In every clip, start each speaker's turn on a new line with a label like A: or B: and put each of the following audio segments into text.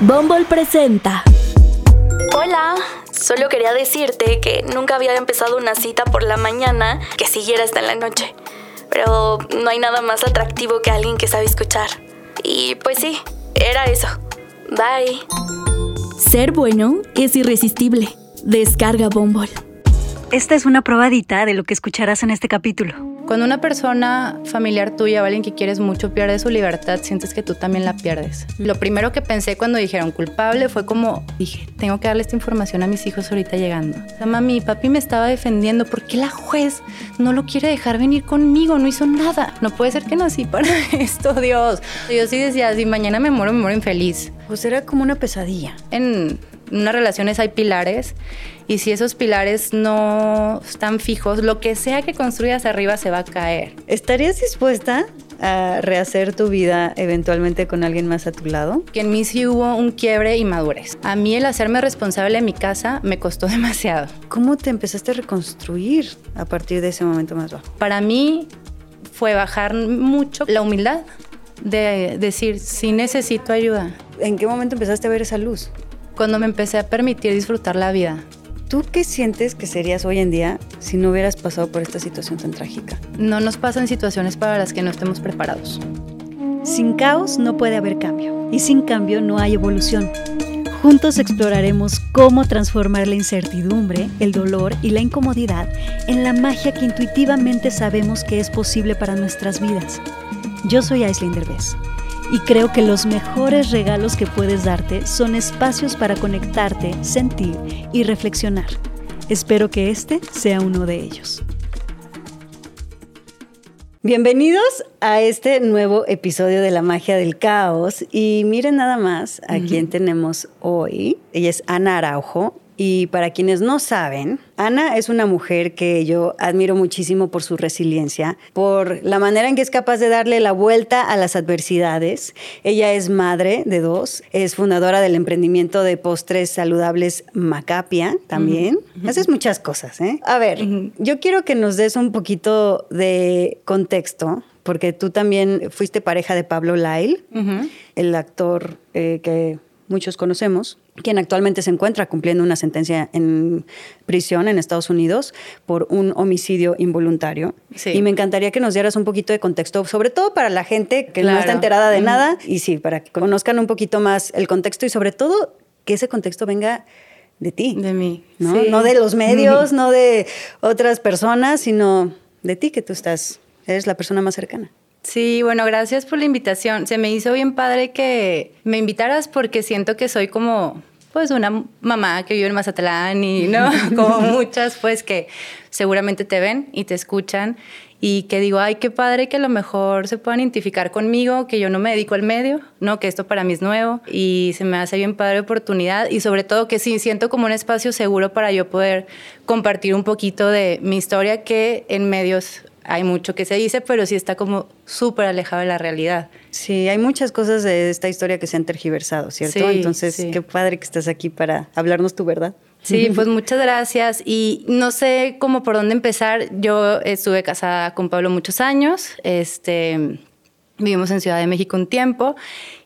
A: Bumble presenta.
B: Hola, solo quería decirte que nunca había empezado una cita por la mañana que siguiera hasta en la noche. Pero no hay nada más atractivo que alguien que sabe escuchar. Y pues sí, era eso. Bye.
A: Ser bueno es irresistible. Descarga Bumble.
C: Esta es una probadita de lo que escucharás en este capítulo.
D: Cuando una persona familiar tuya o alguien que quieres mucho pierde su libertad, sientes que tú también la pierdes. Lo primero que pensé cuando dijeron culpable fue como, dije, tengo que darle esta información a mis hijos ahorita llegando. O sea, mami, papi me estaba defendiendo, ¿por qué la juez no lo quiere dejar venir conmigo? No hizo nada. No puede ser que nací para esto, Dios. Yo sí decía, si mañana me muero, me muero infeliz.
C: Pues era como una pesadilla.
D: En unas relaciones hay pilares y si esos pilares no están fijos, lo que sea que construyas arriba se va a caer.
C: ¿Estarías dispuesta a rehacer tu vida eventualmente con alguien más a tu lado?
D: Que en mí sí hubo un quiebre y madurez. A mí el hacerme responsable de mi casa me costó demasiado.
C: ¿Cómo te empezaste a reconstruir a partir de ese momento más bajo?
D: Para mí fue bajar mucho la humildad de decir, sí necesito ayuda.
C: ¿En qué momento empezaste a ver esa luz?
D: Cuando me empecé a permitir disfrutar la vida.
C: ¿Tú qué sientes que serías hoy en día si no hubieras pasado por esta situación tan trágica?
D: No nos pasan situaciones para las que no estemos preparados.
A: Sin caos no puede haber cambio y sin cambio no hay evolución. Juntos exploraremos cómo transformar la incertidumbre, el dolor y la incomodidad en la magia que intuitivamente sabemos que es posible para nuestras vidas. Yo soy Aislinn Derbez y creo que los mejores regalos que puedes darte son espacios para conectarte, sentir y reflexionar. Espero que este sea uno de ellos.
C: Bienvenidos a este nuevo episodio de La Magia del Caos. Y miren nada más a quién tenemos hoy. Ella es Ana Araujo. Y para quienes no saben, Ana es una mujer que yo admiro muchísimo por su resiliencia, por la manera en que es capaz de darle la vuelta a las adversidades. Ella es madre de dos, es fundadora del emprendimiento de postres saludables Macapia también. Haces muchas cosas, ¿eh? A ver, yo quiero que nos des un poquito de contexto porque tú también fuiste pareja de Pablo Lyle, el actor eh, que muchos conocemos, quien actualmente se encuentra cumpliendo una sentencia en prisión en Estados Unidos por un homicidio involuntario. Y me encantaría que nos dieras un poquito de contexto, sobre todo para la gente que no está enterada de nada, y sí, para que conozcan un poquito más el contexto y sobre todo que ese contexto venga de ti.
D: De mí.
C: No, no de los medios, no de otras personas, sino de ti que tú estás, eres la persona más cercana.
D: Sí, bueno, gracias por la invitación. Se me hizo bien padre que me invitaras porque siento que soy como pues una mamá que vive en Mazatlán y no, como muchas pues que seguramente te ven y te escuchan. Y que digo, ay, qué padre que a lo mejor se puedan identificar conmigo, que yo no me dedico al medio, no, que esto para mí es nuevo y se me hace bien padre oportunidad y sobre todo que sí siento como un espacio seguro para yo poder compartir un poquito de mi historia que en medios hay mucho que se dice, pero sí está como súper alejado de la realidad.
C: Sí, hay muchas cosas de esta historia que se han tergiversado, ¿cierto? Entonces, qué padre que estás aquí para hablarnos tu verdad.
D: Sí, pues muchas gracias. Y no sé cómo por dónde empezar. Yo estuve casada con Pablo muchos años. Este, vivimos en Ciudad de México un tiempo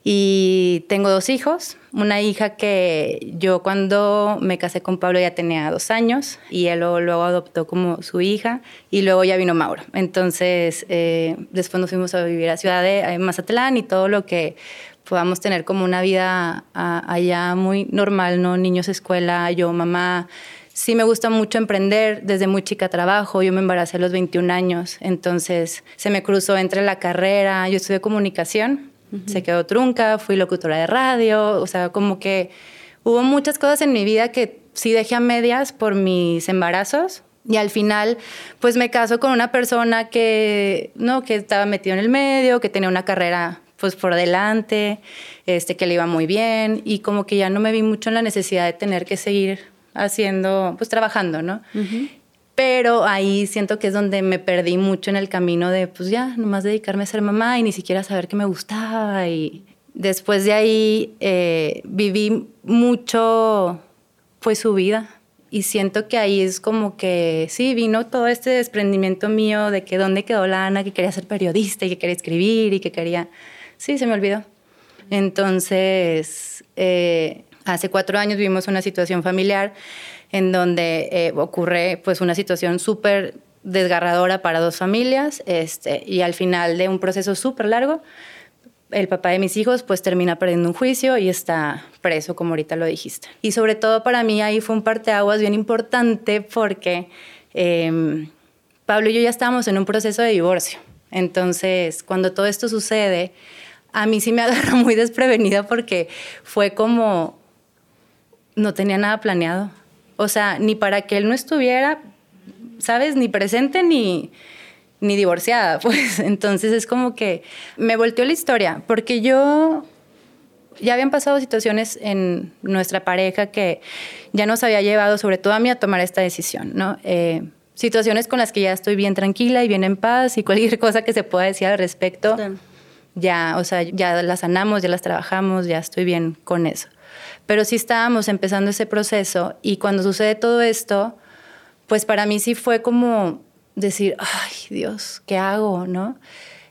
D: y tengo dos hijos. Una hija que yo cuando me casé con Pablo ya tenía dos años y él luego, adoptó como su hija y luego ya vino Mauro. Entonces eh, después nos fuimos a vivir a Ciudad de Mazatlán y todo lo que podamos tener como una vida allá muy normal, ¿no? Niños, escuela, yo, mamá. Sí me gusta mucho emprender, desde muy chica trabajo, yo me embaracé a los 21 años, entonces se me cruzó entre la carrera, yo estudié comunicación se quedó trunca, fui locutora de radio, o sea, como que hubo muchas cosas en mi vida que sí dejé a medias por mis embarazos. Y al final, pues me caso con una persona que, ¿no? que estaba metido en el medio, que tenía una carrera pues por delante, este, que le iba muy bien y como que ya no me vi mucho en la necesidad de tener que seguir haciendo, pues trabajando, ¿no? Pero ahí siento que es donde me perdí mucho en el camino de, pues ya, nomás dedicarme a ser mamá y ni siquiera saber qué me gustaba. Y después de ahí eh, viví mucho, pues su vida. Y siento que ahí es como que, sí, vino todo este desprendimiento mío de que dónde quedó la Ana, que quería ser periodista y que quería escribir y que quería... Sí, se me olvidó. Entonces, eh, hace cuatro años vivimos una situación familiar en donde eh, ocurre pues una situación súper desgarradora para dos familias este, y al final de un proceso súper largo, el papá de mis hijos pues termina perdiendo un juicio y está preso, como ahorita lo dijiste. Y sobre todo para mí ahí fue un parteaguas bien importante porque em, Pablo y yo ya estábamos en un proceso de divorcio. Entonces, cuando todo esto sucede, a mí sí me agarró muy desprevenida porque fue como, no tenía nada planeado. O sea, ni para que él no estuviera, ¿sabes? Ni presente ni, ni divorciada. Pues entonces es como que me volteó la historia, porque yo ya habían pasado situaciones en nuestra pareja que ya nos había llevado, sobre todo a mí, a tomar esta decisión, ¿no? Eh, situaciones con las que ya estoy bien tranquila y bien en paz y cualquier cosa que se pueda decir al respecto, ya, o sea, ya las sanamos, ya las trabajamos, ya estoy bien con eso. Pero sí estábamos empezando ese proceso y cuando sucede todo esto, pues para mí sí fue como decir, ay Dios, ¿qué hago? ¿No?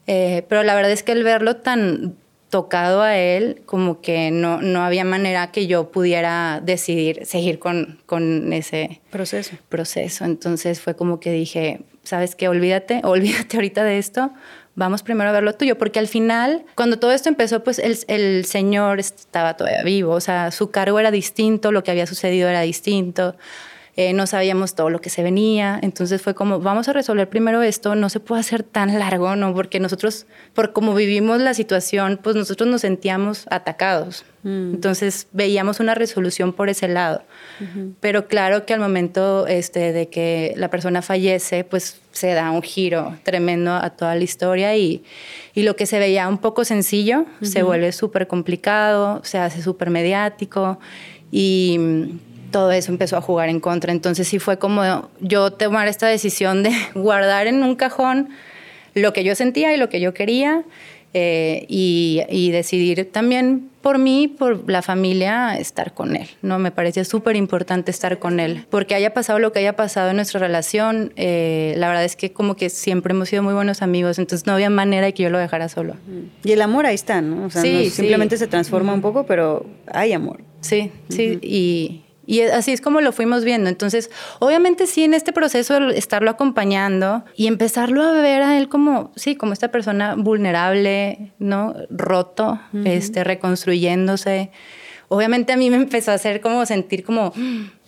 D: Eh, pero la verdad es que el verlo tan tocado a él, como que no, no había manera que yo pudiera decidir seguir con, con ese
C: proceso.
D: proceso. Entonces fue como que dije, ¿sabes qué? Olvídate, olvídate ahorita de esto, vamos primero a ver lo tuyo, porque al final, cuando todo esto empezó, pues el, el, señor estaba todavía vivo, o sea, su cargo era distinto, lo que había sucedido era distinto, eh, no sabíamos todo lo que se venía, entonces fue como, vamos a resolver primero esto, no se puede hacer tan largo, ¿no? Porque nosotros, por como vivimos la situación, pues nosotros nos sentíamos atacados. Mm. Entonces veíamos una resolución por ese lado. Pero claro que al momento este, de que la persona fallece, pues se da un giro tremendo a toda la historia y, y lo que se veía un poco sencillo se vuelve súper complicado, se hace súper mediático y todo eso empezó a jugar en contra. Entonces sí fue como yo tomar esta decisión de guardar en un cajón lo que yo sentía y lo que yo quería eh, y, decidir también por mí, por la familia, estar con él. ¿no? Me parecía súper importante estar con él, porque haya pasado lo que haya pasado en nuestra relación, eh, la verdad es que como que siempre hemos sido muy buenos amigos, entonces no había manera de que yo lo dejara solo.
C: Y el amor ahí está, ¿no? O sea, sí, simplemente se transforma un poco, pero hay amor.
D: Sí, sí, y y así es como lo fuimos viendo. Entonces, obviamente sí, en este proceso de estarlo acompañando y empezarlo a ver a él como, sí, como esta persona vulnerable, ¿no? Roto, este, reconstruyéndose. Obviamente a mí me empezó a hacer como sentir como,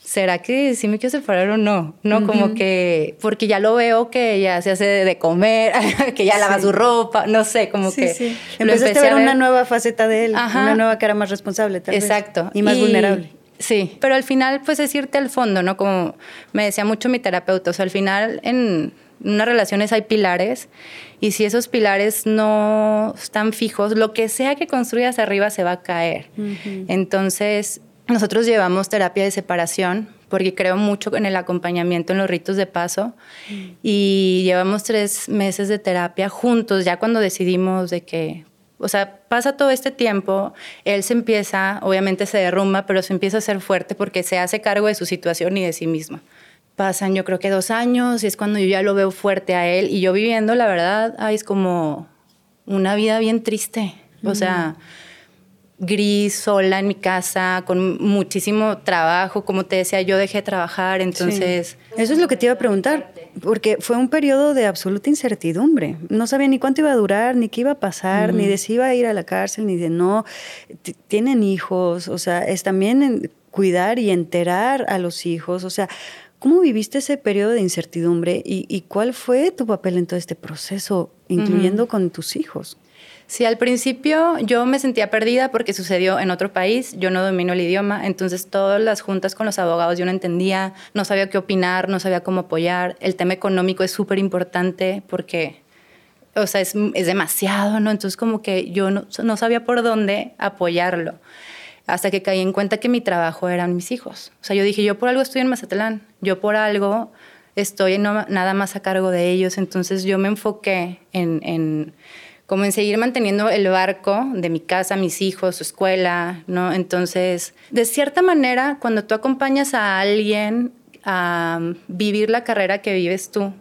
D: ¿será que sí me quiero separar o no? No, como que, porque ya lo veo que ya se hace de comer, que ya lava su ropa, no sé, como que... Sí.
C: Empezaste a ver, una nueva faceta de él, una nueva cara más responsable, tal
D: Exacto.
C: Y más vulnerable.
D: Sí, pero al final pues es irte al fondo, ¿no? Como me decía mucho mi terapeuta, o sea, al final en unas relaciones hay pilares y si esos pilares no están fijos, lo que sea que construyas arriba se va a caer. Entonces, nosotros llevamos terapia de separación porque creo mucho en el acompañamiento en los ritos de paso mm. y llevamos tres meses de terapia juntos ya cuando decidimos de que o sea, pasa todo este tiempo, él se empieza, obviamente se derrumba, pero se empieza a ser fuerte porque se hace cargo de su situación y de sí mismo. Pasan yo creo que dos años y es cuando yo ya lo veo fuerte a él y yo viviendo, la verdad, ay, es como una vida bien triste. O sea, gris, sola en mi casa, con muchísimo trabajo. Como te decía, yo dejé de trabajar, entonces...
C: Eso es lo que te iba a preguntar, porque fue un periodo de absoluta incertidumbre. No sabía ni cuánto iba a durar, ni qué iba a pasar, ni de si iba a ir a la cárcel, ni de no. tienen hijos, o sea, es también cuidar y enterar a los hijos, o sea... ¿Cómo viviste ese periodo de incertidumbre y, cuál fue tu papel en todo este proceso, incluyendo con tus hijos?
D: Sí, al principio yo me sentía perdida porque sucedió en otro país, yo no domino el idioma, entonces todas las juntas con los abogados yo no entendía, no sabía qué opinar, no sabía cómo apoyar. El tema económico es súper importante porque, o sea, es, es, demasiado, ¿no? Entonces como que yo no, sabía por dónde apoyarlo hasta que caí en cuenta que mi trabajo eran mis hijos. O sea, yo dije, yo por algo estoy en Mazatlán, yo por algo estoy nada más a cargo de ellos, entonces yo me enfoqué en, en como en seguir manteniendo el barco de mi casa, mis hijos, su escuela, ¿no? Entonces, de cierta manera, cuando tú acompañas a alguien a vivir la carrera que vives tú,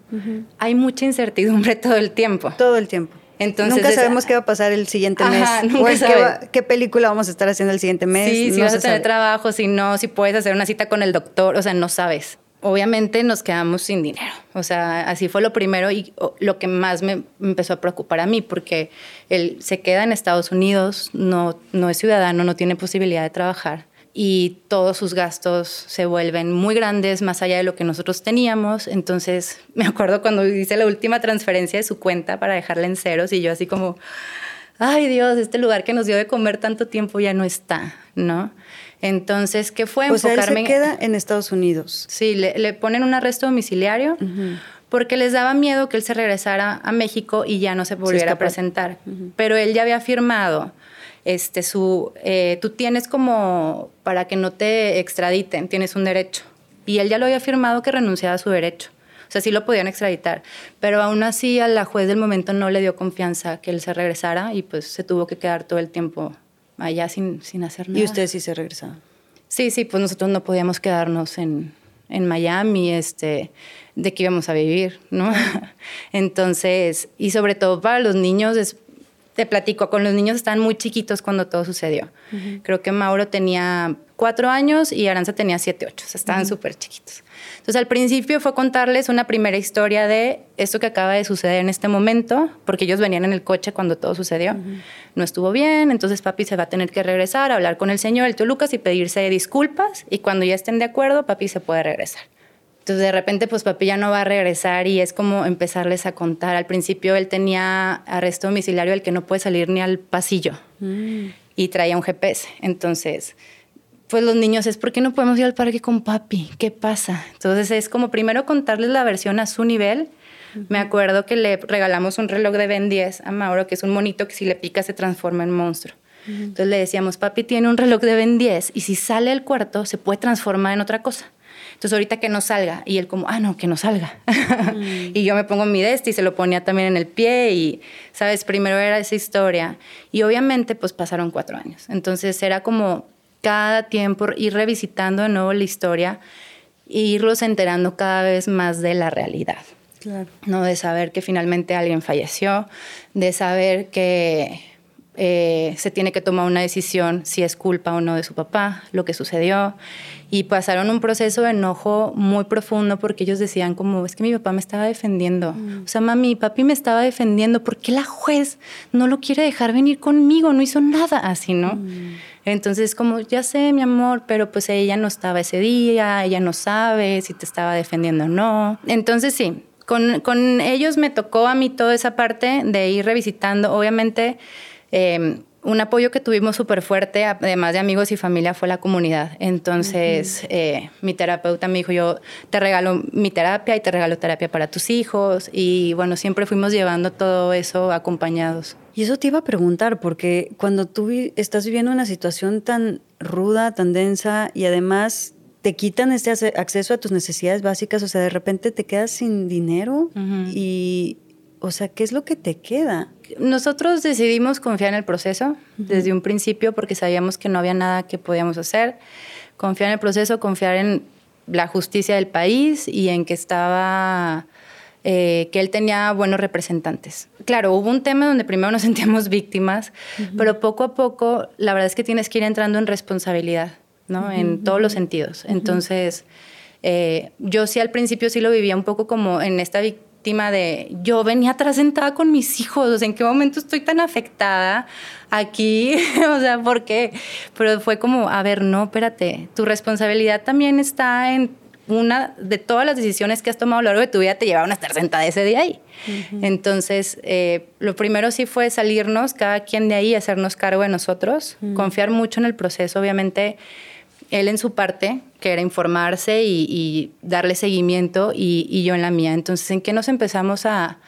D: hay mucha incertidumbre todo el tiempo.
C: Todo el tiempo.
D: Entonces,
C: nunca sabemos qué va a pasar el siguiente mes.
D: Ajá,
C: o
D: nunca
C: en qué,
D: sabes.
C: va- qué película vamos a estar haciendo el siguiente mes.
D: Sí, si vas a tener
C: sabe.
D: trabajo, si no, si puedes hacer una cita con el doctor, o sea, no sabes. Obviamente nos quedamos sin dinero. O sea, así fue lo primero y lo que más me empezó a preocupar a mí, porque él se queda en Estados Unidos, no, no es ciudadano, no tiene posibilidad de trabajar y todos sus gastos se vuelven muy grandes, más allá de lo que nosotros teníamos. Entonces, me acuerdo cuando hice la última transferencia de su cuenta para dejarla en ceros y yo así como, ay Dios, este lugar que nos dio de comer tanto tiempo ya no está, ¿no? Entonces, ¿qué fue?
C: O sea, él se queda en Estados Unidos.
D: Sí, le, le ponen un arresto domiciliario porque les daba miedo que él se regresara a México y ya no se volviera a presentar. Pero él ya había firmado este, su... eh, tú tienes como, para que no te extraditen, tienes un derecho. Y él ya lo había firmado que renunciaba a su derecho. O sea, sí lo podían extraditar. Pero aún así a la juez del momento no le dio confianza que él se regresara y pues se tuvo que quedar todo el tiempo allá sin, sin hacer nada.
C: Y ustedes sí se regresaban.
D: Sí, sí, pues nosotros no podíamos quedarnos en, en Miami, este, de que íbamos a vivir, ¿no? Entonces, y sobre todo para los niños, es- te platico, con los niños estaban muy chiquitos cuando todo sucedió. Creo que Mauro tenía cuatro años y Aranza tenía siete, ocho, o sea, estaban súper chiquitos. Entonces, al principio fue contarles una primera historia de esto que acaba de suceder en este momento, porque ellos venían en el coche cuando todo sucedió. No estuvo bien, entonces papi se va a tener que regresar a hablar con el señor, el tío Lucas, y pedirse disculpas, y cuando ya estén de acuerdo, papi se puede regresar. Entonces de repente pues papi ya no va a regresar y es como empezarles a contar. Al principio él tenía arresto domiciliario el que no puede salir ni al pasillo y traía un GPS. Entonces pues los niños es ¿por qué no podemos ir al parque con papi? ¿Qué pasa? Entonces es como primero contarles la versión a su nivel. Me acuerdo que le regalamos un reloj de Ben 10 a Mauro, que es un monito que si le pica se transforma en monstruo. Entonces le decíamos, papi tiene un reloj de Ben 10 y si sale del cuarto se puede transformar en otra cosa. Entonces ahorita que no salga. Y él como, ah, no, que no salga. y yo me pongo mi desti y se lo ponía también en el pie y, ¿sabes? Primero era esa historia. Y obviamente pues pasaron cuatro años. Entonces era como cada tiempo ir revisitando de nuevo la historia e irlos enterando cada vez más de la realidad.
C: Claro.
D: ¿no? De saber que finalmente alguien falleció, de saber que eh, se tiene que tomar una decisión si es culpa o no de su papá, lo que sucedió. Y pasaron un proceso de enojo muy profundo porque ellos decían como, es que mi papá me estaba defendiendo. O sea, mami, papi me estaba defendiendo. ¿Por qué la juez no lo quiere dejar venir conmigo? No hizo nada así, ¿no? Entonces, como, ya sé, mi amor, pero pues ella no estaba ese día, ella no sabe si te estaba defendiendo o no. Entonces, sí, con, con ellos me tocó a mí toda esa parte de ir revisitando. Obviamente, eh, un apoyo que tuvimos súper fuerte, además de amigos y familia, fue la comunidad. Entonces, eh, mi terapeuta me dijo, yo te regalo mi terapia y te regalo terapia para tus hijos. Y bueno, siempre fuimos llevando todo eso acompañados.
C: Y eso te iba a preguntar, porque cuando tú vi- estás viviendo una situación tan ruda, tan densa, y además te quitan este acceso a tus necesidades básicas, o sea, de repente te quedas sin dinero y, o sea, ¿qué es lo que te queda?
D: Nosotros decidimos confiar en el proceso desde un principio porque sabíamos que no había nada que podíamos hacer. Confiar en el proceso, confiar en la justicia del país y en que estaba, eh, que él tenía buenos representantes. Claro, hubo un tema donde primero nos sentíamos víctimas, pero poco a poco la verdad es que tienes que ir entrando en responsabilidad, ¿no? En todos los sentidos. Entonces, eh, yo sí al principio sí lo vivía un poco como en esta víctima de yo venía atrás sentada con mis hijos, o sea, ¿en qué momento estoy tan afectada aquí? o sea, ¿por qué? Pero fue como, a ver, no, espérate, tu responsabilidad también está en una de todas las decisiones que has tomado a lo largo de tu vida te llevaron a estar sentada ese día ahí. Entonces, eh, lo primero sí fue salirnos, cada quien de ahí, hacernos cargo de nosotros, confiar mucho en el proceso, obviamente él en su parte, que era informarse y, darle seguimiento, y, yo en la mía. Entonces, ¿en qué nos empezamos a,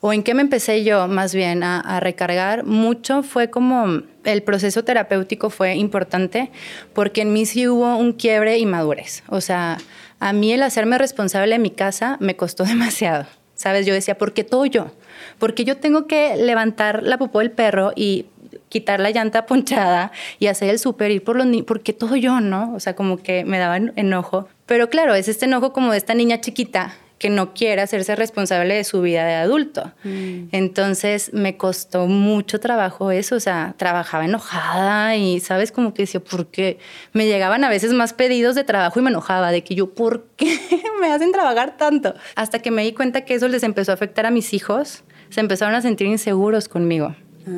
D: o en qué me empecé yo más bien a, a, recargar? Mucho fue como el proceso terapéutico fue importante, porque en mí sí hubo un quiebre y madurez. O sea, a mí el hacerme responsable de mi casa me costó demasiado. ¿Sabes? Yo decía, ¿por qué todo yo? Porque yo tengo que levantar la popó del perro y quitar la llanta ponchada y hacer el súper, ir por los niños, porque todo yo, ¿no? O sea, como que me daba enojo. Pero claro, es este enojo como de esta niña chiquita que no quiere hacerse responsable de su vida de adulto. Mm. Entonces me costó mucho trabajo eso, o sea, trabajaba enojada y, ¿sabes? Como que decía, ¿por qué? Me llegaban a veces más pedidos de trabajo y me enojaba de que yo, ¿por qué me hacen trabajar tanto? Hasta que me di cuenta que eso les empezó a afectar a mis hijos, se empezaron a sentir inseguros conmigo. Ah.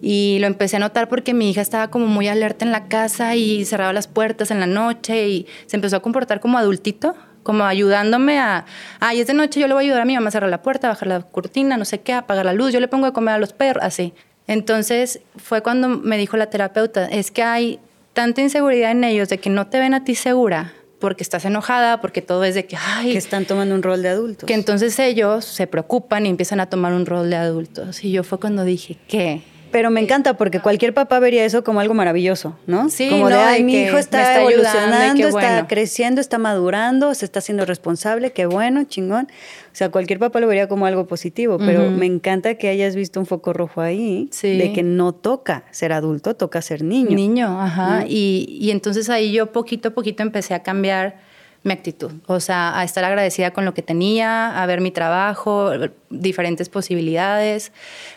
D: Y lo empecé a notar porque mi hija estaba como muy alerta en la casa y cerraba las puertas en la noche y se empezó a comportar como adultito como ayudándome a, ay, es de noche, yo le voy a ayudar a mi mamá a cerrar la puerta, a bajar la cortina, no sé qué, a apagar la luz, yo le pongo a comer a los perros, así. Entonces fue cuando me dijo la terapeuta, es que hay tanta inseguridad en ellos de que no te ven a ti segura porque estás enojada, porque todo es de que, ay...
C: Que están tomando un rol de adultos.
D: Que entonces ellos se preocupan y empiezan a tomar un rol de adultos. Y yo fue cuando dije, ¿qué?
C: Pero me encanta porque cualquier papá vería eso como algo maravilloso, ¿no?
D: Sí,
C: como
D: de,
C: ay, mi hijo está, evolucionando, está creciendo, está madurando, se está haciendo responsable, qué bueno, chingón. O sea, cualquier papá lo vería como algo positivo, pero me encanta que hayas visto un foco rojo ahí de que no toca ser adulto, toca ser niño.
D: Niño, ajá. Y, y entonces ahí yo poquito a poquito empecé a cambiar mi actitud, o sea, a estar agradecida con lo que tenía, a ver mi trabajo, diferentes posibilidades.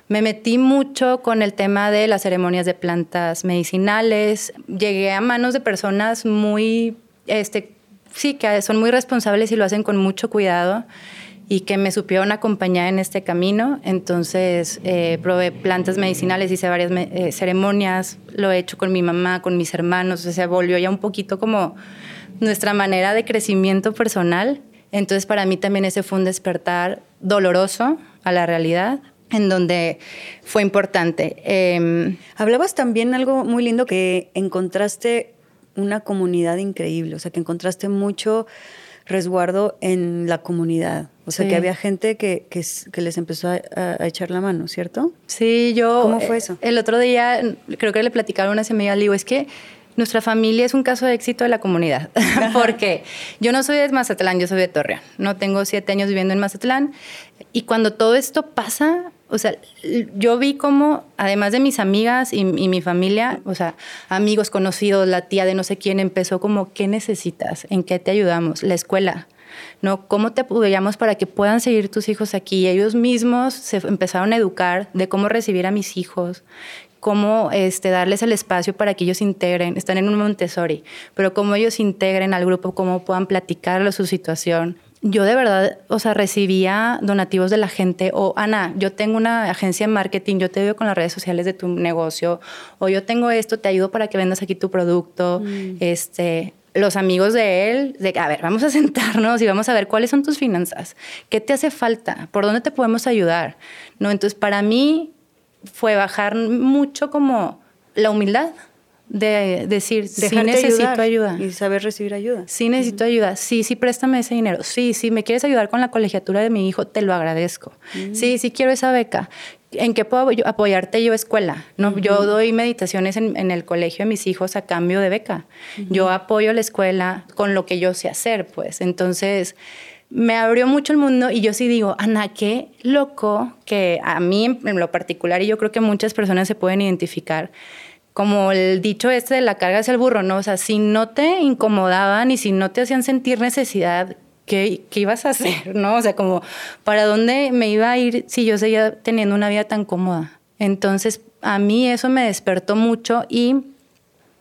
D: Me metí mucho con el tema de las ceremonias de plantas medicinales. Llegué a manos de personas muy, este, sí, que son muy responsables y lo hacen con mucho cuidado y que me supieron acompañar en este camino. Entonces, eh, probé plantas medicinales, hice varias eh, ceremonias, lo he hecho con mi mamá, con mis hermanos, o sea, se volvió ya un poquito como nuestra manera de crecimiento personal. Entonces para mí también ese fue un despertar doloroso a la realidad, en donde fue importante.
C: Em, Hablabas también algo muy lindo que encontraste una comunidad increíble, o sea, que encontraste mucho resguardo en la comunidad. O sea, que había gente que, que, les empezó a, echar la mano, ¿cierto?
D: Sí, yo...
C: ¿Cómo fue eso?
D: El otro día, creo que le platicaron una semilla, le digo, es que nuestra familia es un caso de éxito de la comunidad, porque yo no soy de Mazatlán, yo soy de Torreón. No tengo siete años viviendo en Mazatlán. Y cuando todo esto pasa, o sea, yo vi como, además de mis amigas y, mi familia, o sea, amigos conocidos, la tía de no sé quién, empezó como, ¿qué necesitas? ¿En qué te ayudamos? La escuela. ¿no? ¿Cómo te apoyamos para que puedan seguir tus hijos aquí? ellos mismos se empezaron a educar de cómo recibir a mis hijos, cómo este, darles el espacio para que ellos integren, están en un Montessori, pero cómo ellos integren al grupo, cómo puedan platicar su situación. Yo de verdad, o sea, recibía donativos de la gente, o Ana, yo tengo una agencia de marketing, yo te veo con las redes sociales de tu negocio, o yo tengo esto, te ayudo para que vendas aquí tu producto, mm. este, los amigos de él, de a ver, vamos a sentarnos y vamos a ver cuáles son tus finanzas, qué te hace falta, por dónde te podemos ayudar, ¿no? Entonces, para mí, fue bajar mucho como la humildad de decir, sí necesito ayuda.
C: Y saber recibir ayuda.
D: Sí necesito ayuda. Sí, sí, préstame ese dinero. Sí, sí, me quieres ayudar con la colegiatura de mi hijo, te lo agradezco. Sí, sí quiero esa beca. ¿En qué puedo apoyarte yo escuela? ¿no? Yo doy meditaciones en, el colegio de mis hijos a cambio de beca. Yo apoyo la escuela con lo que yo sé hacer, pues. Entonces, me abrió mucho el mundo y yo sí digo, Ana, qué loco que a mí en lo particular, y yo creo que muchas personas se pueden identificar, como el dicho este de la carga hacia el burro, ¿no? O sea, si no te incomodaban y si no te hacían sentir necesidad, ¿qué, qué ibas a hacer, no? O sea, como, ¿para dónde me iba a ir si yo seguía teniendo una vida tan cómoda? Entonces, a mí eso me despertó mucho y,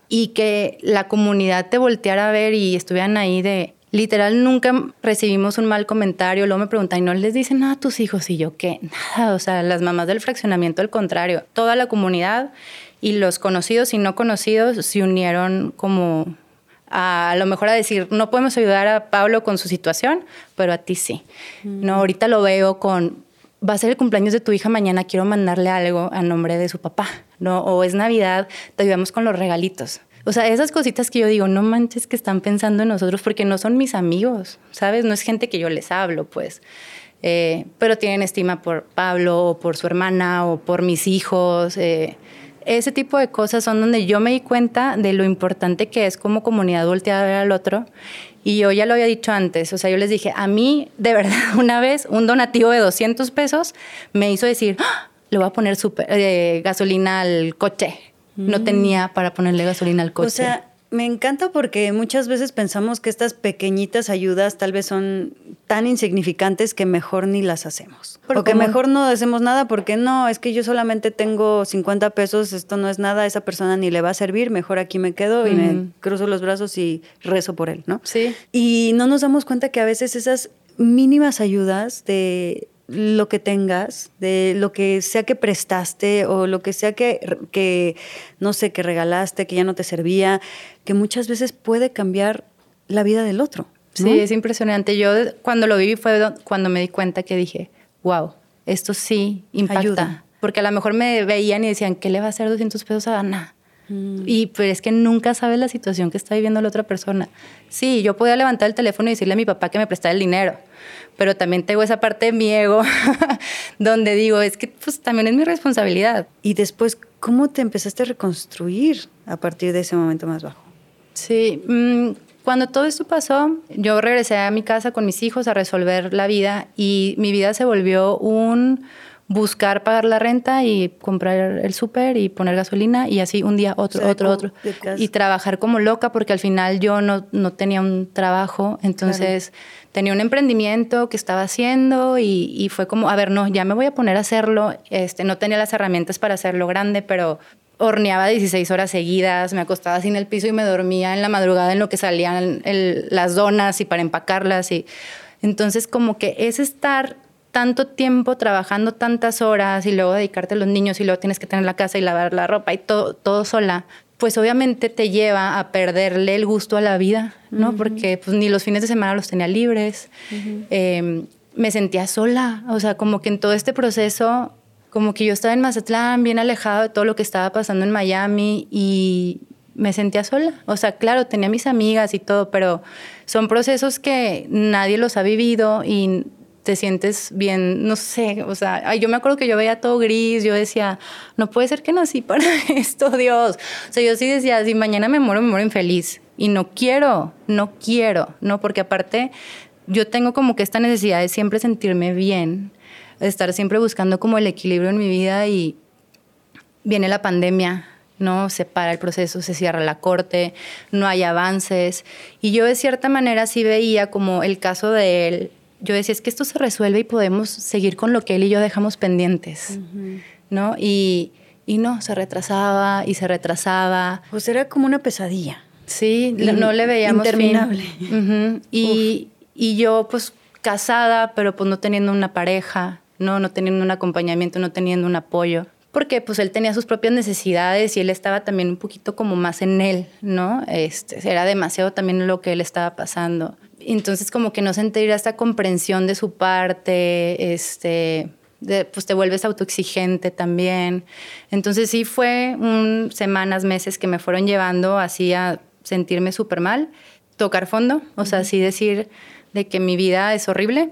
D: y que la comunidad te volteara a ver y estuvieran ahí de, Literal, nunca recibimos un mal comentario. Luego me preguntan, ¿y no les dicen nada a tus hijos? Y yo, ¿qué? Nada. O sea, las mamás del fraccionamiento, al contrario. Toda la comunidad y los conocidos y no conocidos se unieron como a, lo mejor a decir, no podemos ayudar a Pablo con su situación, pero a ti sí. Mm. No, ahorita lo veo con, va a ser el cumpleaños de tu hija mañana, quiero mandarle algo a nombre de su papá, ¿no? O es Navidad, te ayudamos con los regalitos. O sea, esas cositas que yo digo, no manches que están pensando en nosotros porque no son mis amigos, ¿sabes? No es gente que yo les hablo, pues. Eh, pero tienen estima por Pablo o por su hermana o por mis hijos. Eh, ese tipo de cosas son donde yo me di cuenta de lo importante que es como comunidad voltear a ver al otro. Y yo ya lo había dicho antes, o sea, yo les dije, a mí, de verdad, una vez, un donativo de 200 pesos me hizo decir, ¡Ah! le voy a poner super, eh, gasolina al coche no mm. tenía para ponerle gasolina al coche. O
C: sea, Me encanta porque muchas veces pensamos que estas pequeñitas ayudas tal vez son tan insignificantes que mejor ni las hacemos.
D: Pero
C: o que mejor no hacemos nada porque no, es que yo solamente tengo 50 pesos, esto no es nada, a esa persona ni le va a servir, mejor aquí me quedo y me
D: Ujú.
C: cruzo los brazos y rezo por él, ¿no?
D: Sí.
C: Y no nos damos cuenta que a veces esas mínimas ayudas de lo que tengas, de lo que sea que prestaste o lo que sea que, que, no sé, que regalaste, que ya no te servía, que muchas veces puede cambiar la vida del otro. ¿no?
D: Sí, es impresionante. Yo cuando lo viví fue do- cuando me di cuenta que dije, wow, esto sí impacta.
C: Ayuda.
D: Porque a lo mejor me veían y decían, ¿qué le va a hacer 200 pesos a Ana?
C: Mm.
D: Y pero es que nunca sabes la situación que está viviendo la otra persona. Sí, yo podía levantar el teléfono y decirle a mi papá que me prestara el dinero, pero también tengo esa parte de mi ego donde digo, es que pues también es mi responsabilidad.
C: Y después, ¿cómo te empezaste a reconstruir a partir de ese momento más bajo?
D: Sí, mm, cuando todo esto pasó, yo regresé a mi casa con mis hijos a resolver la vida y mi vida se volvió un buscar pagar la renta y comprar el súper y poner gasolina y así un día otro,
C: O sea,
D: otro, otro. Y trabajar como loca porque al final yo no, no tenía un trabajo, entonces tenía un emprendimiento que estaba haciendo y, y fue como, a ver, no, ya me voy a poner a hacerlo. Este, no tenía las herramientas para hacerlo grande, pero horneaba 16 horas seguidas, me acostaba así en el piso y me dormía en la madrugada en lo que salían el- las donas y para empacarlas. Y, entonces como que es estar tanto tiempo trabajando tantas horas y luego dedicarte a los niños y luego tienes que tener la casa y lavar la ropa y todo, todo sola, pues obviamente te lleva a perderle el gusto a la vida, ¿no? Porque pues ni los fines de semana los tenía libres. Eh, me sentía sola, o sea, como que en todo este proceso, como que yo estaba en Mazatlán, bien alejado de todo lo que estaba pasando en Miami y me sentía sola. O sea, claro, tenía mis amigas y todo, pero son procesos que nadie los ha vivido y te sientes bien, no sé, o sea, ay, yo me acuerdo que yo veía todo gris, yo decía, no puede ser que nací para esto, Dios. O sea, yo sí decía, si mañana me muero, me muero infeliz. Y no quiero, no quiero, ¿no? Porque aparte, yo tengo como que esta necesidad de siempre sentirme bien, de estar siempre buscando como el equilibrio en mi vida y viene la pandemia, ¿no? Se para el proceso, se cierra la corte, no hay avances. Y yo de cierta manera sí veía como el caso de él, yo decía, es que esto se resuelve y podemos seguir con lo que él y yo dejamos pendientes, ¿no? Y, y no, se retrasaba y se retrasaba.
C: Pues era como una pesadilla.
D: Sí,
C: In-
D: no le veíamos fin.
C: interminable.
D: Ujú. Y, y yo pues casada, pero pues no teniendo una pareja, no, no teniendo un acompañamiento, no teniendo un apoyo. Porque pues él tenía sus propias necesidades y él estaba también un poquito como más en él, ¿no? Este, era demasiado también lo que él estaba pasando. Entonces como que no sentir esta comprensión de su parte, este, de- pues te vuelves autoexigente también. Entonces sí fue un, semanas, meses que me fueron llevando así a sentirme súper mal, tocar fondo, o sea, así decir de que mi vida es horrible.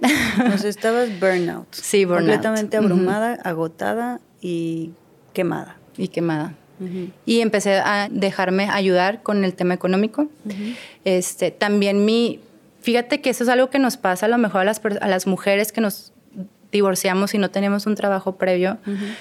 C: Sea, estabas burnout.
D: Sí, burnout.
C: Completamente abrumada, agotada y quemada.
D: y quemada. Y empecé a dejarme ayudar con el tema económico. este, también mi, fíjate que eso es algo que nos pasa a lo mejor a las, a las mujeres que nos divorciamos y no tenemos un trabajo previo.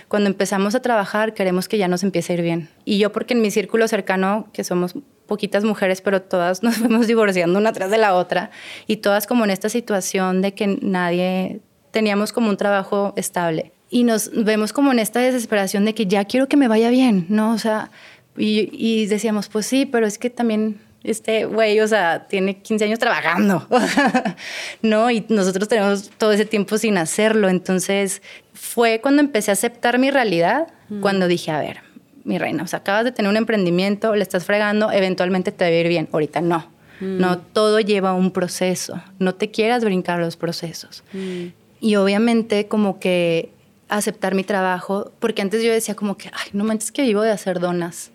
D: Cuando empezamos a trabajar queremos que ya nos empiece a ir bien. Y yo porque en mi círculo cercano, que somos poquitas mujeres, pero todas nos fuimos divorciando una tras de la otra y todas como en esta situación de que nadie teníamos como un trabajo estable. Y nos vemos como en esta desesperación de que ya quiero que me vaya bien, ¿no? O sea, y, y decíamos, pues sí, pero es que también este güey, o sea, tiene 15 años trabajando, ¿no? Y nosotros tenemos todo ese tiempo sin hacerlo. Entonces, fue cuando empecé a aceptar mi realidad, cuando dije, a ver, mi reina, o sea, acabas de tener un emprendimiento, le estás fregando, eventualmente te va a ir bien. Ahorita no. No, todo lleva un proceso. No te quieras brincar los procesos. Y obviamente como que aceptar mi trabajo, porque antes yo decía como que, ay, no manches que vivo de hacer donas.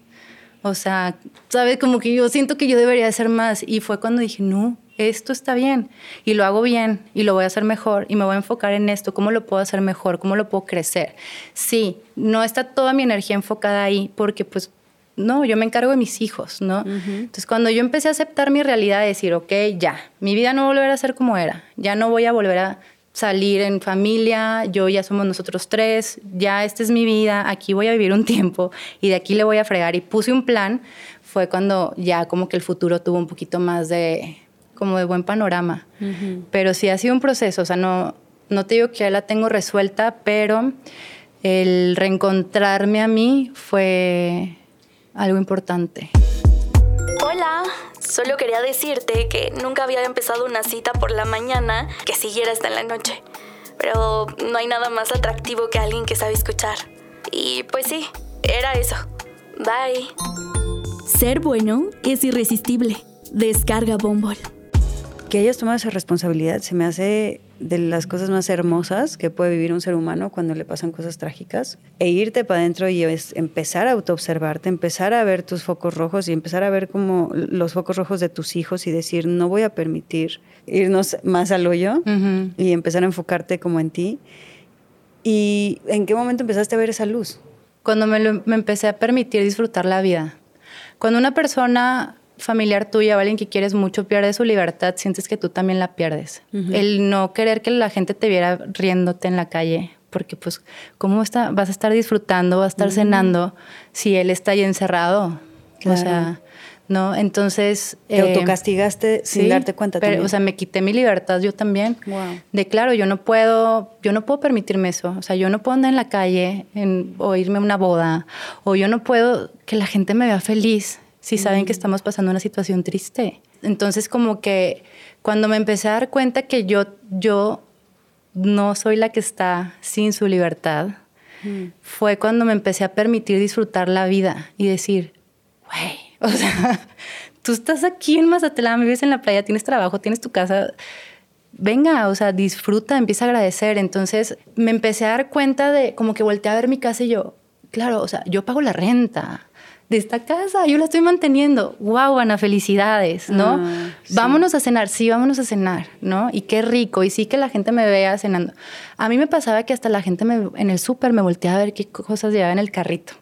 D: O sea, ¿sabes? Como que yo siento que yo debería hacer más. Y fue cuando dije, no, esto está bien. Y lo hago bien y lo voy a hacer mejor y me voy a enfocar en esto. ¿Cómo lo puedo hacer mejor? ¿Cómo lo puedo crecer? Sí, no está toda mi energía enfocada ahí porque pues no, yo me encargo de mis hijos, ¿no? Entonces, cuando yo empecé a aceptar mi realidad, de decir, ok, ya, mi vida no volverá a ser como era, ya no voy a volver a salir en familia, yo ya somos nosotros tres, ya esta es mi vida, aquí voy a vivir un tiempo y de aquí le voy a fregar. Y puse un plan, fue cuando ya como que el futuro tuvo un poquito más de, como de buen panorama. Pero sí ha sido un proceso, o sea, no, no te digo que ya la tengo resuelta, pero el reencontrarme a mí fue algo importante.
B: Solo quería decirte que nunca había empezado una cita por la mañana que siguiera hasta en la noche. Pero no hay nada más atractivo que alguien que sabe escuchar. Y pues sí, era eso. Bye.
E: Ser bueno es irresistible. Descarga Bombol.
C: Que hayas tomado esa responsabilidad se me hace de las cosas más hermosas que puede vivir un ser humano cuando le pasan cosas trágicas. E irte para adentro y es empezar a autoobservarte, empezar a ver tus focos rojos y empezar a ver como los focos rojos de tus hijos y decir, no voy a permitir irnos más al hoyo y empezar a enfocarte como en ti. ¿Y en qué momento empezaste a ver esa luz?
D: Cuando me, me empecé a permitir disfrutar la vida. Cuando una persona familiar tuya o alguien que quieres mucho pierde su libertad, sientes que tú también la pierdes. El no querer que la gente te viera riéndote en la calle, porque pues, ¿cómo está, vas a estar disfrutando, vas a estar cenando si él está ahí encerrado? O sea, ¿no? Entonces...
C: Te eh, autocastigaste sin darte cuenta
D: pero, O sea, me quité mi libertad yo también. De claro, yo no puedo, yo no puedo permitirme eso. O sea, yo no puedo andar en la calle en, o irme a una boda, o yo no puedo que la gente me vea feliz si saben que estamos pasando una situación triste. Entonces, como que cuando me empecé a dar cuenta que yo, yo no soy la que está sin su libertad, fue cuando me empecé a permitir disfrutar la vida y decir, güey, o sea, tú estás aquí en Mazatlán, vives en la playa, tienes trabajo, tienes tu casa. Venga, o sea, disfruta, empieza a agradecer. Entonces me empecé a dar cuenta de como que volteé a ver mi casa y yo, claro, o sea, yo pago la renta, de esta casa, yo la estoy manteniendo. Wow, Ana, felicidades, ¿no? Ah, vámonos a cenar, sí, vámonos a cenar, ¿no? Y qué rico, y sí que la gente me vea cenando. A mí me pasaba que hasta la gente me, en el súper me volteaba a ver qué cosas llevaba en el carrito.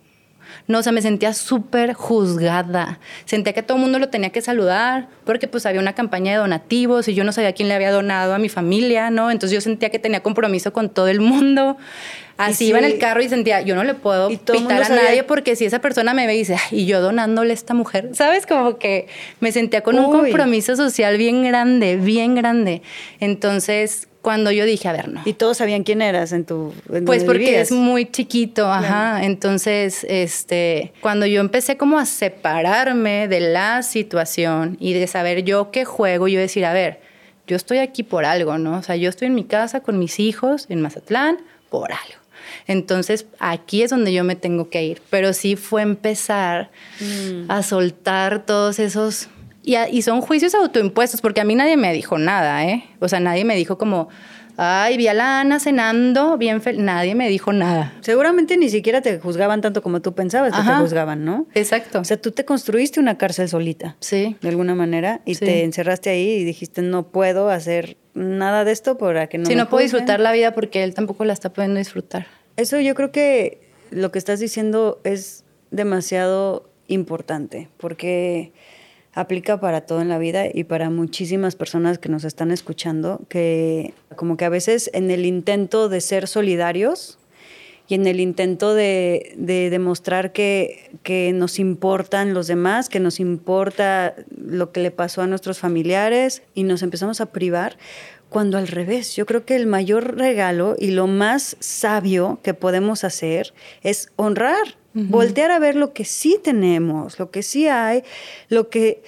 D: No, o sea, me sentía súper juzgada. Sentía que todo el mundo lo tenía que saludar porque pues había una campaña de donativos y yo no sabía quién le había donado a mi familia, ¿no? Entonces yo sentía que tenía compromiso con todo el mundo. Así iba en el carro y sentía, yo no le puedo pitar a nadie porque si esa persona me ve y dice, y yo donándole a esta mujer, ¿sabes? Como que me sentía con un compromiso social bien grande, bien grande. Entonces, cuando yo dije, a ver, no.
C: Y todos sabían quién eras en tu.
D: pues porque es muy chiquito, ajá. Entonces, este, cuando yo empecé como a separarme de la situación y de saber yo qué juego, yo decir, a ver, yo estoy aquí por algo, ¿no? O sea, yo estoy en mi casa con mis hijos en Mazatlán por algo. Entonces, aquí es donde yo me tengo que ir. Pero sí fue empezar mm. a soltar todos esos... Y, y, son juicios autoimpuestos, porque a mí nadie me dijo nada, ¿eh? O sea, nadie me dijo como, ay, vi a la Ana cenando, bien feliz. Nadie me dijo nada.
C: Seguramente ni siquiera te juzgaban tanto como tú pensabas que te juzgaban, ¿no?
D: Exacto.
C: O sea, tú te construiste una cárcel solita.
D: Sí.
C: De alguna manera, y te encerraste ahí y dijiste, no puedo hacer nada de esto para que no
D: Sí, no puedo disfrutar la vida porque él tampoco la está pudiendo disfrutar.
C: Eso yo creo que lo que estás diciendo es demasiado importante porque aplica para todo en la vida y para muchísimas personas que nos están escuchando, que como que a veces en el intento de ser solidarios y en el intento de, demostrar que, que, nos importan los demás, que nos importa lo que le pasó a nuestros familiares y nos empezamos a privar, cuando al revés, yo creo que el mayor regalo y lo más sabio que podemos hacer es honrar, voltear a ver lo que sí tenemos, lo que sí hay, lo que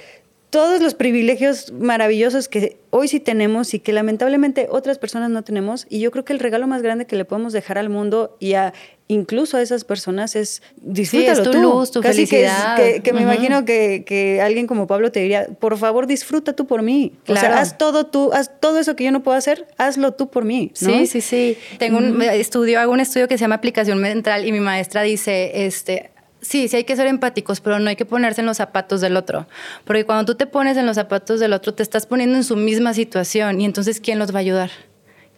C: todos los privilegios maravillosos que hoy sí tenemos y que lamentablemente otras personas no tenemos. Y yo creo que el regalo más grande que le podemos dejar al mundo y a incluso a esas personas es disfrútalo
D: sí, es tu luz, tu felicidad.
C: Que, me imagino que, alguien como Pablo te diría, por favor, disfruta tú por mí. O sea, haz todo tú, haz todo eso que yo no puedo hacer, hazlo tú por mí.
D: Sí, sí, sí. Tengo un estudio, hago un estudio que se llama aplicación mental y mi maestra dice, este, sí, sí hay que ser empáticos, pero no hay que ponerse en los zapatos del otro. Porque cuando tú te pones en los zapatos del otro, te estás poniendo en su misma situación y entonces ¿quién los va a ayudar?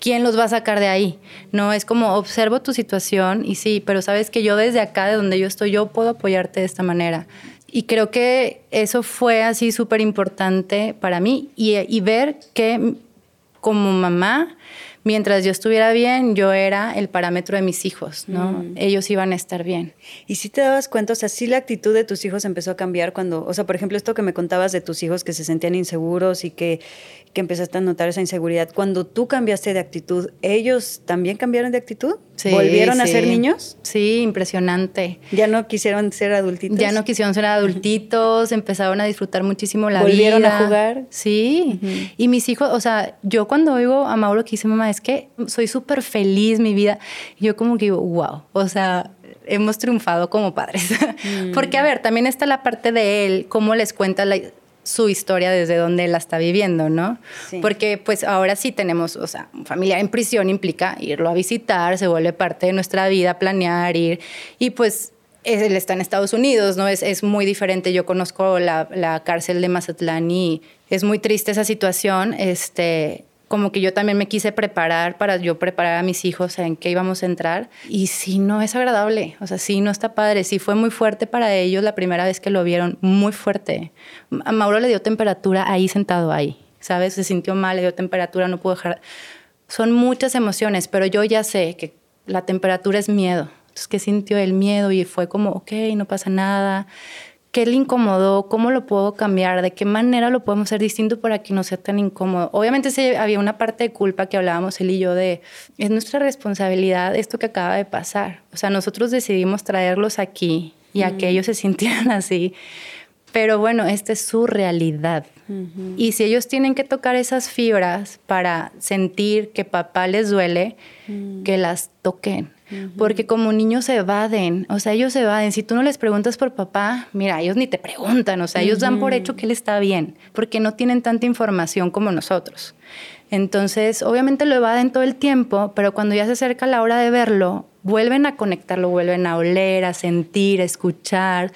D: ¿Quién los va a sacar de ahí? No, es como observo tu situación y sí, pero sabes que yo desde acá, de donde yo estoy, yo puedo apoyarte de esta manera. Y creo que eso fue así súper importante para mí y, y ver que como mamá mientras yo estuviera bien, yo era el parámetro de mis hijos, ¿no? Mm. Ellos iban a estar bien.
C: Y si te dabas cuenta, o sea, sí la actitud de tus hijos empezó a cambiar cuando, o sea, por ejemplo, esto que me contabas de tus hijos que se sentían inseguros y que, que empezaste a notar esa inseguridad, cuando tú cambiaste de actitud, ¿ellos también cambiaron de actitud? Sí, ¿Volvieron a ser niños?
D: Sí, impresionante.
C: ¿Ya no quisieron ser adultitos?
D: Ya no quisieron ser adultitos, empezaron a disfrutar muchísimo la
C: vida.
D: ¿Volvieron
C: a jugar?
D: Sí. Y mis hijos, o sea, yo cuando oigo a Mauro que dice, mamá, es que soy súper feliz mi vida, yo como que digo, wow, o sea, hemos triunfado como padres. Mm. Porque, a ver, también está la parte de él, cómo les cuenta su historia desde donde él la está viviendo, ¿no? Porque pues ahora sí tenemos, o sea, familia en prisión implica irlo a visitar, se vuelve parte de nuestra vida, planear, ir, y pues él está en Estados Unidos, ¿no? Es, es muy diferente. Yo conozco la, la, cárcel de Mazatlán y es muy triste esa situación. Este, como que yo también me quise preparar para yo preparar a mis hijos en qué íbamos a entrar. Y sí, no es agradable, o sea, sí, no está padre. Sí, fue muy fuerte para ellos la primera vez que lo vieron, muy fuerte. A Mauro le dio temperatura ahí sentado ahí, ¿sabes? Se sintió mal, le dio temperatura, no pudo dejar. Son muchas emociones, pero yo ya sé que la temperatura es miedo. Entonces, ¿qué sintió el miedo? Y fue como, ok, no pasa nada ¿Qué le incomodó? ¿Cómo lo puedo cambiar? ¿De qué manera lo podemos hacer distinto para que no sea tan incómodo? Obviamente sí, había una parte de culpa que hablábamos él y yo de, es nuestra responsabilidad esto que acaba de pasar. O sea, nosotros decidimos traerlos aquí y a que ellos se sintieran así. Pero bueno, esta es su realidad. Y si ellos tienen que tocar esas fibras para sentir que papá les duele, que las toquen porque como niños se evaden, o sea, ellos se evaden. Si tú no les preguntas por papá, mira, ellos ni te preguntan, o sea, ellos dan por hecho que él está bien, porque no tienen tanta información como nosotros. Entonces, obviamente lo evaden todo el tiempo, pero cuando ya se acerca la hora de verlo, vuelven a conectarlo, vuelven a oler, a sentir, a escuchar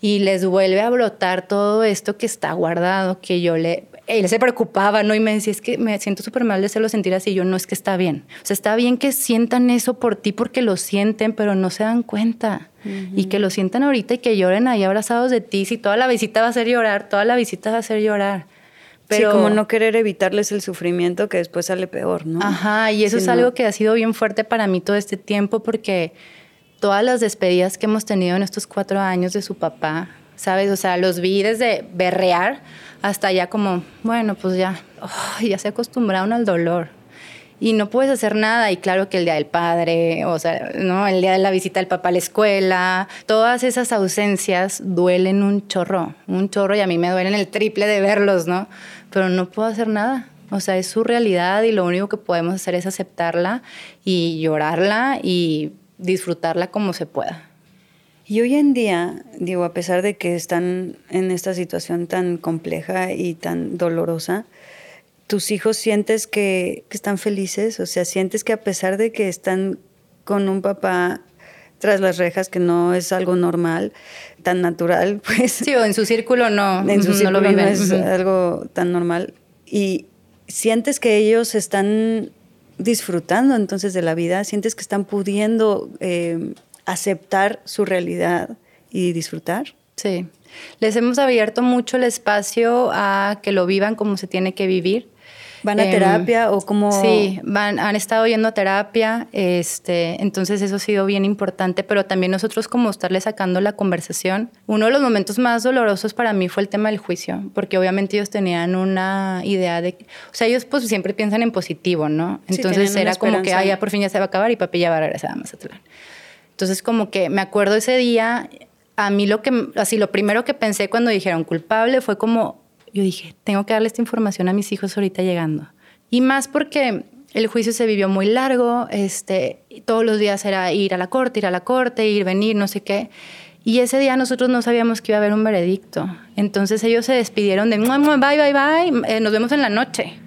D: y les vuelve a brotar todo esto que está guardado, que yo le él se preocupaba, ¿no? Y me decía, es que me siento súper mal de hacerlo sentir así. yo, no, es que está bien. O sea, está bien que sientan eso por ti porque lo sienten, pero no se dan cuenta. Y que lo sientan ahorita y que lloren ahí abrazados de ti. Si toda la visita va a ser llorar, toda la visita va a ser llorar.
C: Pero, sí, como no querer evitarles el sufrimiento que después sale peor, ¿no?
D: Ajá, y eso es algo que ha sido bien fuerte para mí todo este tiempo porque todas las despedidas que hemos tenido en estos cuatro años de su papá, ¿sabes? O sea, los vi desde berrear hasta ya como, bueno, pues ya, ya se acostumbraron al dolor. Y no puedes hacer nada. Y claro que el día del padre, o sea, ¿no? el día de la visita del papá a la escuela, todas esas ausencias duelen un chorro, un chorro, y a mí me duelen el triple de verlos, ¿no? Pero no puedo hacer nada. O sea, es su realidad y lo único que podemos hacer es aceptarla y llorarla y disfrutarla como se pueda.
C: Y hoy en día, digo, a pesar de que están en esta situación tan compleja y tan dolorosa, tus hijos sientes que, están felices, o sea, sientes que a pesar de que están con un papá tras las rejas, que no es algo normal, tan natural, pues...
D: Sí, o en su círculo no,
C: en su círculo no, lo viven. es algo tan normal. Y sientes que ellos están disfrutando entonces de la vida, sientes que están pudiendo eh, aceptar su realidad y disfrutar.
D: Sí, les hemos abierto mucho el espacio a que lo vivan como se tiene que vivir.
C: ¿Van a em, terapia o como...?
D: Sí, van, han estado yendo a terapia, este, entonces eso ha sido bien importante, pero también nosotros como estarle sacando la conversación. Uno de los momentos más dolorosos para mí fue el tema del juicio, porque obviamente ellos tenían una idea de... O sea, ellos pues siempre piensan en positivo, ¿no? Entonces era como que, ah, ya por fin ya se va a acabar y papi ya va a regresar a Mazatlán. Entonces, como que me acuerdo ese día, a mí lo que, así, lo primero que pensé cuando dijeron culpable fue como, yo dije, tengo que darle esta información a mis hijos ahorita llegando. Y más porque el juicio se vivió muy largo, este, todos los días era ir a la corte, ir a la corte, ir, venir, no sé qué. Y ese día nosotros no sabíamos que iba a haber un veredicto. Entonces ellos se despidieron de, bye, bye, bye, eh, nos vemos en la noche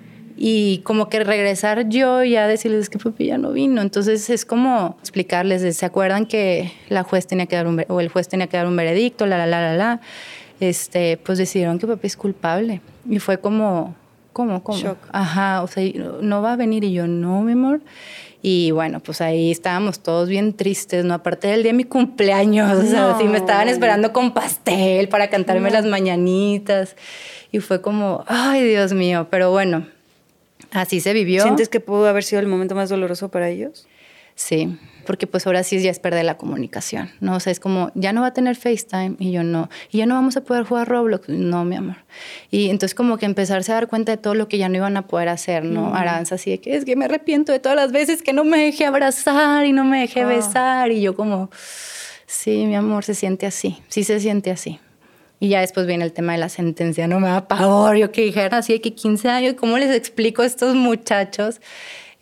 D: y como que regresar yo y ya decirles que papi ya no vino. Entonces es como explicarles, ¿se acuerdan que la juez tenía que dar un, o el juez tenía que dar un veredicto, la, la, la, la, la? Este, pues decidieron que papi es culpable. Y fue como, ¿cómo, cómo? Shock. Ajá, o sea, no va a venir y yo, no, mi amor. Y bueno, pues ahí estábamos todos bien tristes, ¿no? Aparte del día de mi cumpleaños, o sea, sí me estaban esperando con pastel para cantarme las mañanitas. Y fue como, ay, Dios mío, pero bueno, Así se vivió.
C: ¿Sientes que pudo haber sido el momento más doloroso para ellos?
D: Sí, porque pues ahora sí ya es perder la comunicación, ¿no? O sea, es como, ya no va a tener FaceTime y yo no, y ya no vamos a poder jugar Roblox, no, mi amor. Y entonces como que empezarse a dar cuenta de todo lo que ya no iban a poder hacer, ¿no? Aranza así de que es que me arrepiento de todas las veces que no me dejé abrazar y no me dejé besar y yo como, sí, mi amor, se siente así, sí se siente así. Y ya después viene el tema de la sentencia, no me da pavor, yo que dijeron así de que 15 años, ¿cómo les explico a estos muchachos?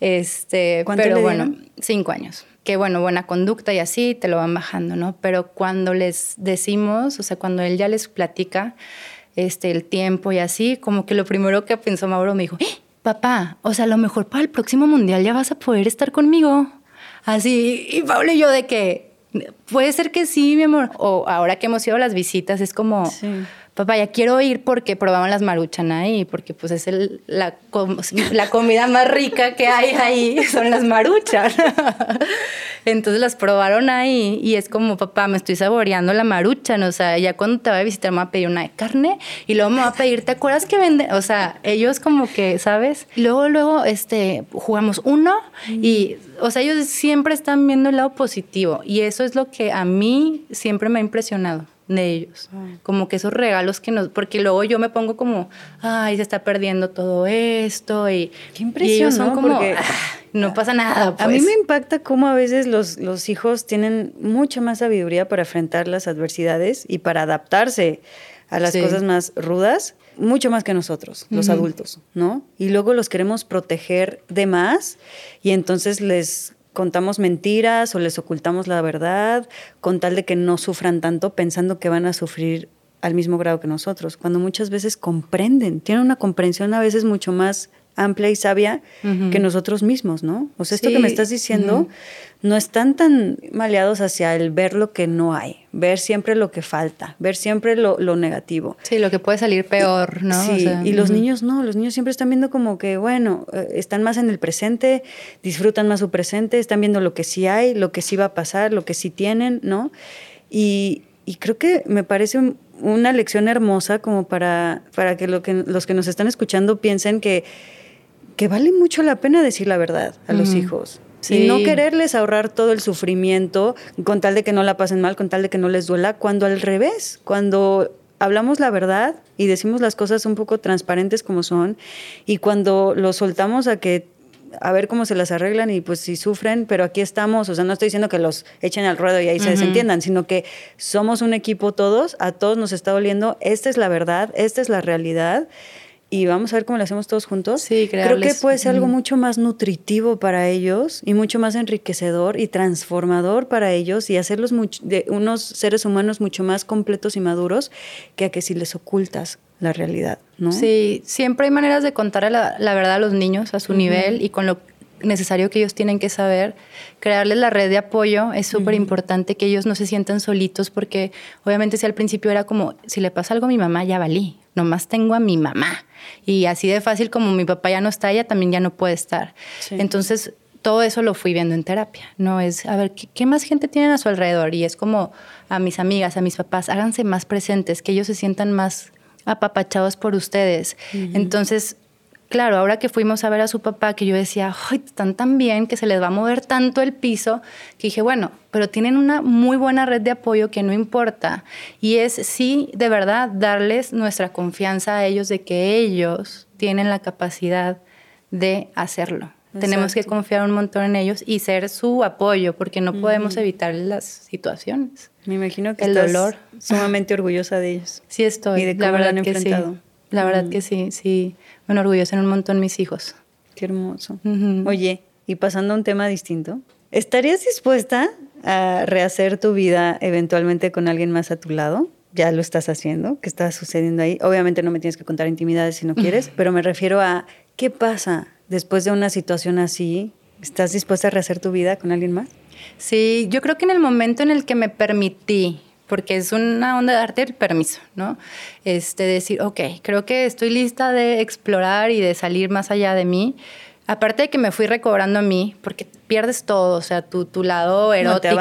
D: Este, pero bueno, cinco años. Que bueno, buena conducta y así te lo van bajando, ¿no? Pero cuando les decimos, o sea, cuando él ya les platica este, el tiempo y así, como que lo primero que pensó Mauro me dijo, ¡Eh, papá, o sea, a lo mejor para el próximo mundial ya vas a poder estar conmigo. Así, y Pablo y yo de que, puede ser que sí, mi amor. O ahora que hemos ido a las visitas, es como, papá, ya quiero ir porque probaban las maruchan ahí, porque pues es la, la comida más rica que hay ahí, son las maruchan. Entonces las probaron ahí y es como, papá, me estoy saboreando la maruchan, o sea, ya cuando te vaya a visitar me va a pedir una de carne y luego me va a pedir, ¿te acuerdas que vende? O sea, ellos como que, ¿sabes? Luego, luego, este, jugamos uno y, o sea, ellos siempre están viendo el lado positivo y eso es lo que a mí siempre me ha impresionado de ellos. Ah. Como que esos regalos que nos... Porque luego yo me pongo como, ay, se está perdiendo todo esto y...
C: Qué impresión,
D: son como, ah, no pasa nada.
C: A mí
D: pues".
C: me impacta cómo a veces los, los hijos tienen mucha más sabiduría para enfrentar las adversidades y para adaptarse a las cosas más rudas, mucho más que nosotros, los adultos, ¿no? Y luego los queremos proteger de más y entonces les contamos mentiras o les ocultamos la verdad con tal de que no sufran tanto pensando que van a sufrir al mismo grado que nosotros, cuando muchas veces comprenden, tienen una comprensión a veces mucho más amplia y sabia que nosotros mismos, ¿no? O sea, esto que me estás diciendo, no están tan maleados hacia el ver lo que no hay, ver siempre lo que falta, ver siempre lo, negativo.
D: Sí, lo que puede salir peor, ¿no?
C: Sí, y los niños no, los niños siempre están viendo como que, bueno, eh, están más en el presente, disfrutan más su presente, están viendo lo que sí hay, lo que sí va a pasar, lo que sí tienen, ¿no? Y, y creo que me parece una lección hermosa como para, para que, lo que los que nos están escuchando piensen que que vale mucho la pena decir la verdad a los hijos. Y no quererles ahorrar todo el sufrimiento con tal de que no la pasen mal, con tal de que no les duela, cuando al revés, cuando hablamos la verdad y decimos las cosas un poco transparentes como son, y cuando los soltamos a que a ver cómo se las arreglan y pues si sufren, pero aquí estamos, o sea, no estoy diciendo que los echen al ruedo y ahí se desentiendan, sino que somos un equipo todos, a todos nos está doliendo, esta es la verdad, esta es la realidad y vamos a ver cómo lo hacemos todos juntos.
D: Sí,
C: Creo que puede ser algo mucho más nutritivo para ellos y mucho más enriquecedor y transformador para ellos y hacerlos de unos seres humanos mucho más completos y maduros que a que si les ocultas la realidad, ¿no?
D: Sí, siempre hay maneras de contar la, verdad a los niños a su nivel y con lo necesario que ellos tienen que saber. Crearles la red de apoyo es súper importante, que ellos no se sientan solitos, porque obviamente si al principio era como, si le pasa algo a mi mamá, ya valí, nomás tengo a mi mamá. Y así de fácil como mi papá ya no está, ella también ya no puede estar. Entonces, todo eso lo fui viendo en terapia, ¿no? Es, a ver, ¿qué, más gente tienen a su alrededor? Y es como a mis amigas, a mis papás, háganse más presentes, que ellos se sientan más apapachados por ustedes. Entonces, claro, ahora que fuimos a ver a su papá, que yo decía, Ay, están tan bien que se les va a mover tanto el piso, que dije, bueno, pero tienen una muy buena red de apoyo que no importa. Y es sí, de verdad, darles nuestra confianza a ellos de que ellos tienen la capacidad de hacerlo. Tenemos que confiar un montón en ellos y ser su apoyo, porque no podemos evitar las situaciones.
C: Me imagino que el dolor. Sumamente orgullosa de ellos.
D: Sí estoy.
C: Y de cómo la verdad han enfrentado.
D: Sí. La verdad que sí, sí me enorgullecen un montón mis hijos.
C: Qué hermoso. Oye, y pasando a un tema distinto, ¿estarías dispuesta a rehacer tu vida eventualmente con alguien más a tu lado? Ya lo estás haciendo, ¿qué está sucediendo ahí? Obviamente no me tienes que contar intimidades si no quieres, pero me refiero a qué pasa después de una situación así. ¿Estás dispuesta a rehacer tu vida con alguien más?
D: Sí, yo creo que en el momento en el que me permití porque es una onda de darte el permiso, ¿no? Este, decir, ok, creo que estoy lista de explorar y de salir más allá de mí. Aparte de que me fui recobrando a mí, porque pierdes todo, o sea, tu, tu lado erótico,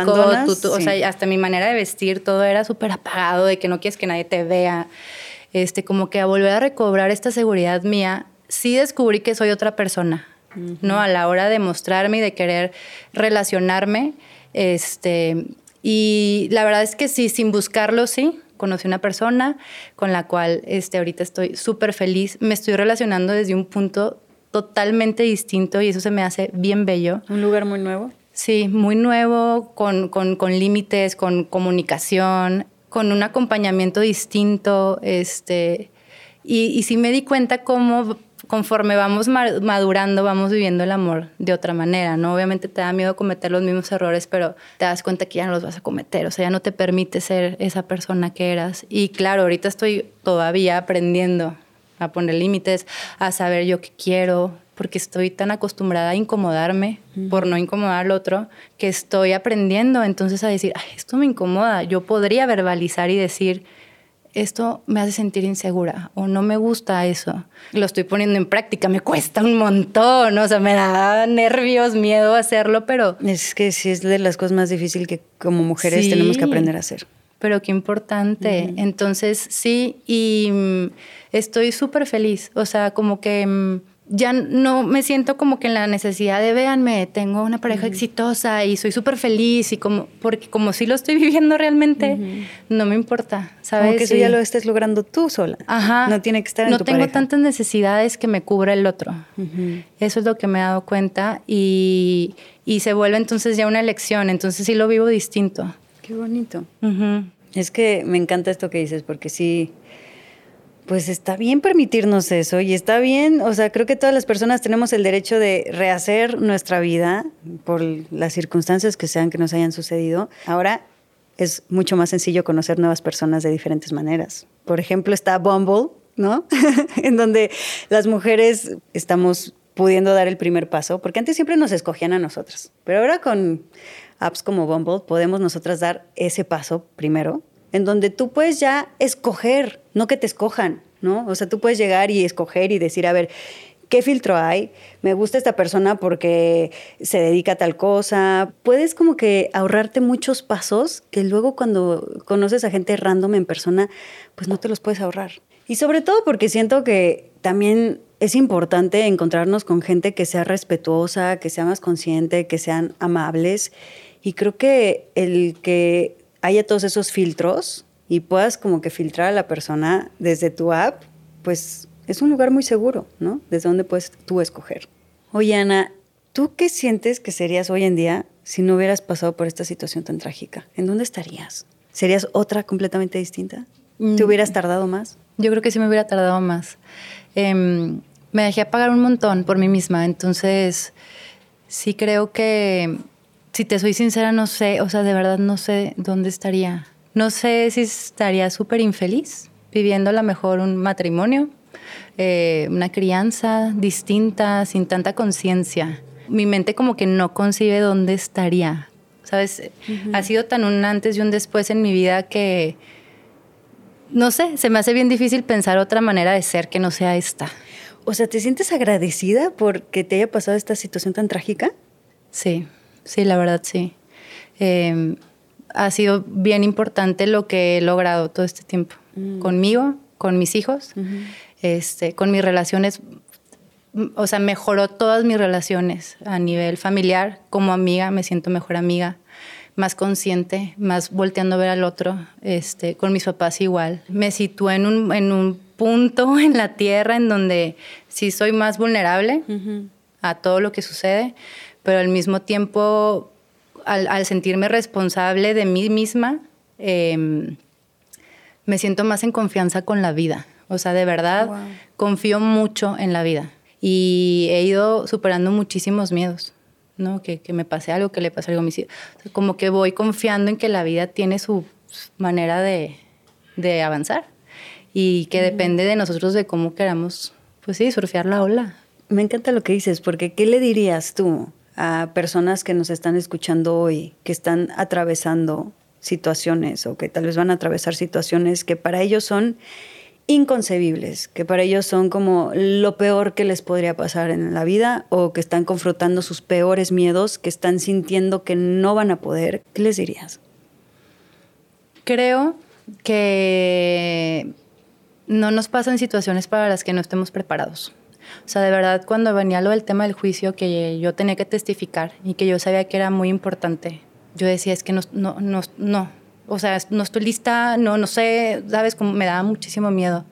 D: o sea, hasta mi manera de vestir, todo era súper apagado, de que no quieres que nadie te vea. Este, como que a volver a recobrar esta seguridad mía, sí descubrí que soy otra persona, ¿no? A la hora de mostrarme y de querer relacionarme, este, y la verdad es que sí, sin buscarlo, sí, conocí una persona con la cual este, ahorita estoy súper feliz, me estoy relacionando desde un punto totalmente distinto y eso se me hace bien bello.
C: Un lugar muy nuevo.
D: Sí, muy nuevo, con, con, con límites, con comunicación, con un acompañamiento distinto, este, y, y sí me di cuenta cómo conforme vamos madurando, vamos viviendo el amor de otra manera, ¿no? Obviamente te da miedo cometer los mismos errores, pero te das cuenta que ya no los vas a cometer, o sea, ya no te permite ser esa persona que eras. Y claro, ahorita estoy todavía aprendiendo a poner límites, a saber yo qué quiero, porque estoy tan acostumbrada a incomodarme por no incomodar al otro, que estoy aprendiendo entonces a decir, Ay, esto me incomoda, yo podría verbalizar y decir, esto me hace sentir insegura o no me gusta eso. Lo estoy poniendo en práctica, me cuesta un montón, o sea, me da nervios, miedo hacerlo, pero...
C: Es que sí es de las cosas más difíciles que como mujeres tenemos que aprender a hacer.
D: Pero qué importante. Entonces, sí, y mm, estoy súper feliz, o sea, como que... Ya no me siento como que en la necesidad de véanme, tengo una pareja exitosa y soy súper feliz y como, porque como si lo estoy viviendo realmente, no me importa, ¿sabes?
C: Como que eso ya lo estés logrando tú sola.
D: Ajá.
C: No tiene que estar en
D: no
C: tu
D: tengo
C: pareja.
D: tantas necesidades que me cubra el otro. Eso es lo que me he dado cuenta y, y se vuelve entonces ya una elección, entonces sí lo vivo distinto.
C: Qué bonito. Es que me encanta esto que dices, porque sí, pues está bien permitirnos eso y está bien, o sea, creo que todas las personas tenemos el derecho de rehacer nuestra vida por las circunstancias que sean que nos hayan sucedido. Ahora es mucho más sencillo conocer nuevas personas de diferentes maneras. Por ejemplo, está Bumble, ¿no? en donde las mujeres estamos pudiendo dar el primer paso, porque antes siempre nos escogían a nosotras, pero ahora con apps como Bumble podemos nosotras dar ese paso primero, en donde tú puedes ya escoger, no que te escojan, ¿no? O sea, tú puedes llegar y escoger y decir, a ver, ¿qué filtro hay? Me gusta esta persona porque se dedica a tal cosa. Puedes como que ahorrarte muchos pasos que luego cuando conoces a gente random en persona, pues no te los puedes ahorrar. Y sobre todo porque siento que también es importante encontrarnos con gente que sea respetuosa, que sea más consciente, que sean amables. Y creo que el que haya todos esos filtros y puedas como que filtrar a la persona desde tu app, pues es un lugar muy seguro, ¿no? Desde donde puedes tú escoger. Oye, Ana, ¿tú qué sientes que serías hoy en día si no hubieras pasado por esta situación tan trágica? ¿En dónde estarías? ¿Serías otra completamente distinta? ¿Te hubieras tardado más?
D: Yo creo que sí me hubiera tardado más. Em, me dejé pagar un montón por mí misma, entonces sí creo que, si te soy sincera, no sé, o sea, de verdad no sé dónde estaría. No sé si estaría súper infeliz viviendo a lo mejor un matrimonio, eh, una crianza distinta, sin tanta conciencia. Mi mente como que no concibe dónde estaría. ¿Sabes? Ha sido tan un antes y un después en mi vida que, no sé, se me hace bien difícil pensar otra manera de ser que no sea esta.
C: O sea, ¿te sientes agradecida por que te haya pasado esta situación tan trágica?
D: Sí, sí, la verdad sí. Eh, ha sido bien importante lo que he logrado todo este tiempo. Conmigo, con mis hijos, este, con mis relaciones. O sea, mejoró todas mis relaciones a nivel familiar. Como amiga, me siento mejor amiga, más consciente, más volteando a ver al otro. Este, con mis papás igual. Me situé en un, en un punto en la tierra en donde sí soy más vulnerable a todo lo que sucede, pero al mismo tiempo al, al, sentirme responsable de mí misma, eh, me siento más en confianza con la vida. O sea, de verdad, wow. confío mucho en la vida. Y he ido superando muchísimos miedos, ¿no? Que, que me pase algo, que le pase algo a mis hijos. O sea, como que voy confiando en que la vida tiene su manera de, de avanzar y que depende de nosotros de cómo queramos, pues sí, surfear la ola.
C: Me encanta lo que dices, porque ¿qué le dirías tú a personas que nos están escuchando hoy, que están atravesando situaciones o que tal vez van a atravesar situaciones que para ellos son inconcebibles, que para ellos son como lo peor que les podría pasar en la vida o que están confrontando sus peores miedos, que están sintiendo que no van a poder. ¿Qué les dirías?
D: Creo que no nos pasan situaciones para las que no estemos preparados. O sea, de verdad, cuando venía lo del tema del juicio, que yo tenía que testificar y que yo sabía que era muy importante, yo decía, es que no, no, no, no. o sea, no estoy lista, no, no sé, ¿sabes? Como me daba muchísimo miedo.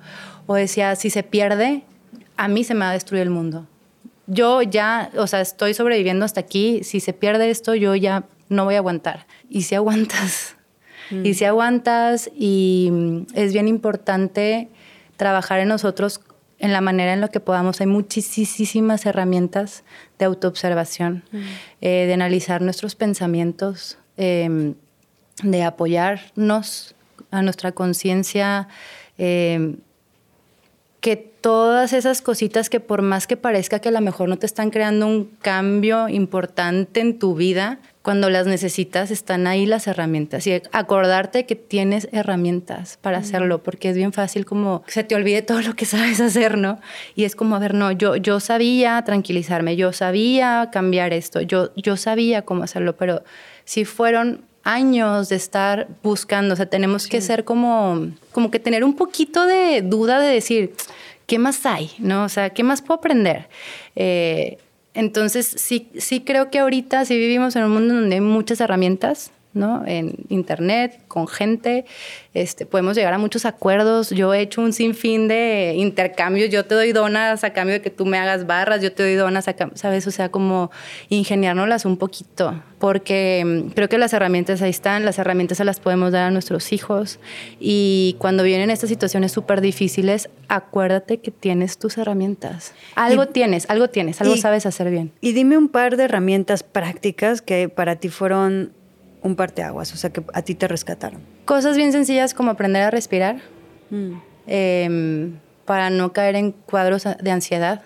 D: O decía, si se pierde, a mí se me va a destruir el mundo. Yo ya, o sea, estoy sobreviviendo hasta aquí, si se pierde esto, yo ya no voy a aguantar. Y si aguantas, y si aguantas, y mm, es bien importante trabajar en nosotros en la manera en la que podamos. Hay muchísimas herramientas de autoobservación, eh, de analizar nuestros pensamientos, em, de apoyarnos a nuestra conciencia, em, que todas esas cositas que por más que parezca que a lo mejor no te están creando un cambio importante en tu vida, cuando las necesitas están ahí las herramientas. Y acordarte que tienes herramientas para hacerlo, porque es bien fácil como se te olvide todo lo que sabes hacer, ¿no? Y es como, a ver, no, yo, yo sabía tranquilizarme, yo sabía cambiar esto, yo, yo sabía cómo hacerlo, pero si fueron años de estar buscando, o sea, tenemos que ser como, como que tener un poquito de duda de decir, ¿qué más hay? ¿No? O sea, ¿qué más puedo aprender? Eh, entonces, sí, sí creo que ahorita sí vivimos en un mundo donde hay muchas herramientas, ¿no? En internet, con gente, este, podemos llegar a muchos acuerdos. Yo he hecho un sinfín de intercambios. Yo te doy donas a cambio de que tú me hagas barras, yo te doy donas a cambio, ¿sabes? O sea, como ingeniárnoslas un poquito, porque mm, creo que las herramientas ahí están, las herramientas se las podemos dar a nuestros hijos. Y cuando vienen estas situaciones súper difíciles, acuérdate que tienes tus herramientas. Algo tienes, algo tienes, algo sabes hacer bien.
C: Y dime un par de herramientas prácticas que para ti fueron un parteaguas, o sea, que a ti te rescataron?
D: Cosas bien sencillas como aprender a respirar, mm. em, para no caer en cuadros de ansiedad.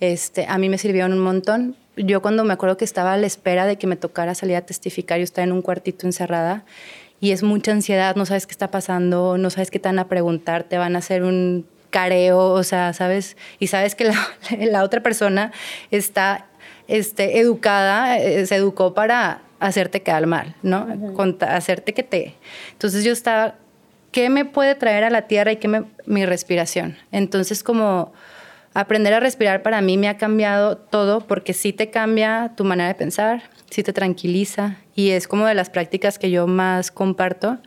D: Este, a mí me sirvieron un montón. Yo cuando me acuerdo que estaba a la espera de que me tocara salir a testificar, yo estaba en un cuartito encerrada y es mucha ansiedad, no sabes qué está pasando, no sabes qué te van a preguntar, te van a hacer un careo, o sea, ¿sabes? Y sabes que la, la otra persona está este, educada, eh, se educó para hacerte quedar mal, ¿no? hacerte que te... Entonces yo estaba, ¿qué me puede traer a la tierra y qué me, mi respiración? Entonces como aprender a respirar para mí me ha cambiado todo porque sí te cambia tu manera de pensar, sí te tranquiliza y es como de las prácticas que yo más comparto,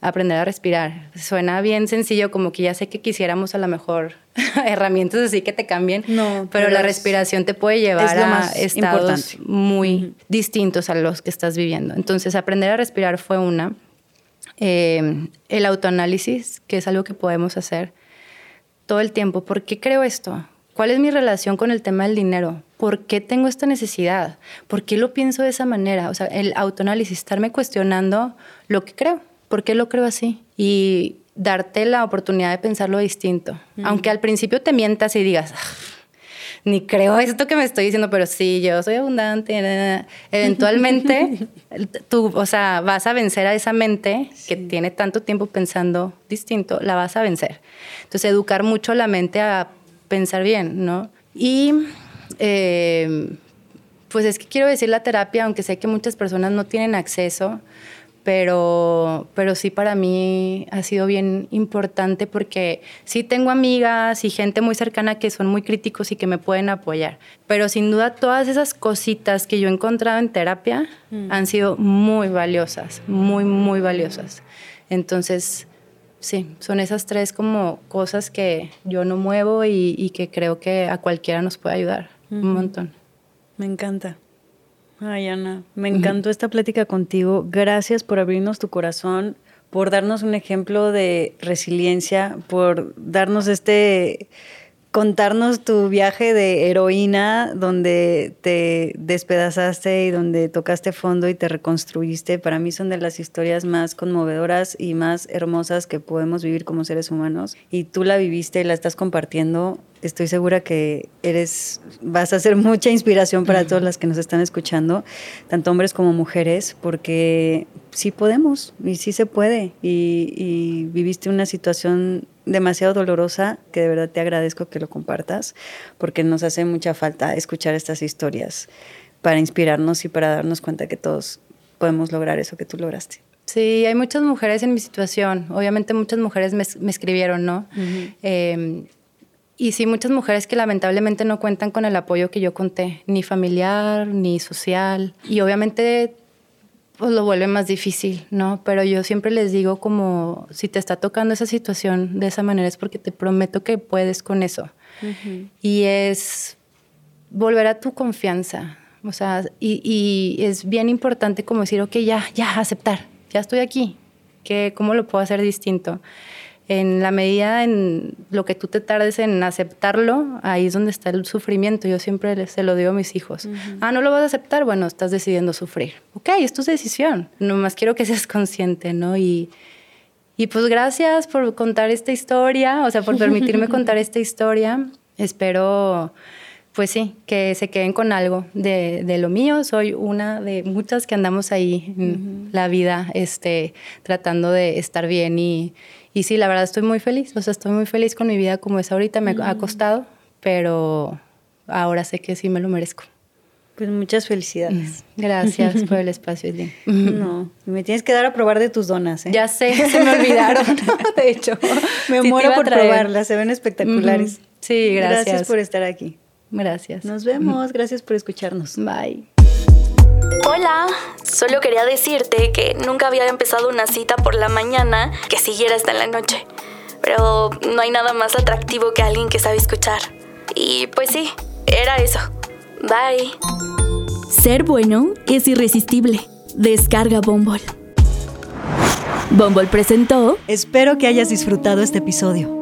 D: aprender a respirar. Suena bien sencillo, como que ya sé que quisiéramos a lo mejor herramientas así que te cambien, no, pero, la respiración te puede llevar a estados muy distintos a los que estás viviendo. Entonces, aprender a respirar fue una. Eh, el autoanálisis, que es algo que podemos hacer todo el tiempo. ¿Por qué creo esto? ¿Cuál es mi relación con el tema del dinero? ¿Por qué tengo esta necesidad? ¿Por qué lo pienso de esa manera? O sea, el autoanálisis, estarme cuestionando lo que creo. ¿Por qué lo creo así? Y darte la oportunidad de pensarlo distinto. Aunque al principio te mientas y digas, ah, ni creo esto que me estoy diciendo, pero sí, yo soy abundante. Eventualmente, tú, o sea, vas a vencer a esa mente que tiene tanto tiempo pensando distinto, la vas a vencer. Entonces, educar mucho la mente a pensar bien, ¿no? Y eh, pues es que quiero decir la terapia, aunque sé que muchas personas no tienen acceso, pero, pero sí para mí ha sido bien importante porque sí tengo amigas y gente muy cercana que son muy críticos y que me pueden apoyar. Pero sin duda todas esas cositas que yo he encontrado en terapia mm. han sido muy valiosas, muy, muy valiosas. Entonces, sí, son esas tres como cosas que yo no muevo y, que creo que a cualquiera nos puede ayudar un montón.
C: Me encanta. Ay, Ana, me encantó esta plática contigo. Gracias por abrirnos tu corazón, por darnos un ejemplo de resiliencia, por darnos este contarnos tu viaje de heroína donde te despedazaste y donde tocaste fondo y te reconstruiste. Para mí son de las historias más conmovedoras y más hermosas que podemos vivir como seres humanos. Y tú la viviste y la estás compartiendo estoy segura que eres, vas a ser mucha inspiración para todas las que nos están escuchando, tanto hombres como mujeres, porque sí podemos y sí se puede. Y, viviste una situación demasiado dolorosa que de verdad te agradezco que lo compartas, porque nos hace mucha falta escuchar estas historias para inspirarnos y para darnos cuenta que todos podemos lograr eso que tú lograste.
D: Sí, hay muchas mujeres en mi situación. Obviamente muchas mujeres me, escribieron, ¿no? Y sí, muchas mujeres que lamentablemente no cuentan con el apoyo que yo conté, ni familiar, ni social. Y obviamente pues lo vuelve más difícil, ¿no? Pero yo siempre les digo como, si te está tocando esa situación de esa manera es porque te prometo que puedes con eso. Y es volver a tu confianza. O sea, y, y, es bien importante como decir, ok, ya, ya, aceptar, ya estoy aquí. ¿Qué, ¿Cómo lo puedo hacer distinto? En la medida en lo que tú te tardes en aceptarlo, ahí es donde está el sufrimiento. Yo siempre se lo digo a mis hijos. Ah, no lo vas a aceptar, bueno, estás decidiendo sufrir. Ok, es tu decisión. Nomás quiero que seas consciente, ¿no? Y, y pues gracias por contar esta historia, o sea, por permitirme contar esta historia. Espero pues sí, que se queden con algo de, de, lo mío. Soy una de muchas que andamos ahí en la vida, este, tratando de estar bien y, y sí, la verdad estoy muy feliz, o sea, estoy muy feliz con mi vida como es ahorita, me ha costado, pero ahora sé que sí me lo merezco.
C: Pues muchas felicidades.
D: Gracias por el espacio, Edwin.
C: No, me tienes que dar a probar de tus donas. ¿eh?
D: Ya sé, se me olvidaron, de hecho.
C: Me muero por probarlas, se ven espectaculares.
D: Sí, gracias.
C: Gracias por estar aquí.
D: Gracias.
C: Nos vemos, gracias por escucharnos.
D: Bye.
B: Hola, solo quería decirte que nunca había empezado una cita por la mañana que siguiera hasta en la noche. Pero no hay nada más atractivo que alguien que sabe escuchar. Y pues sí, era eso. Bye.
E: Ser bueno es irresistible. Descarga Bombol. Bombol presentó.
A: Espero que hayas disfrutado este episodio.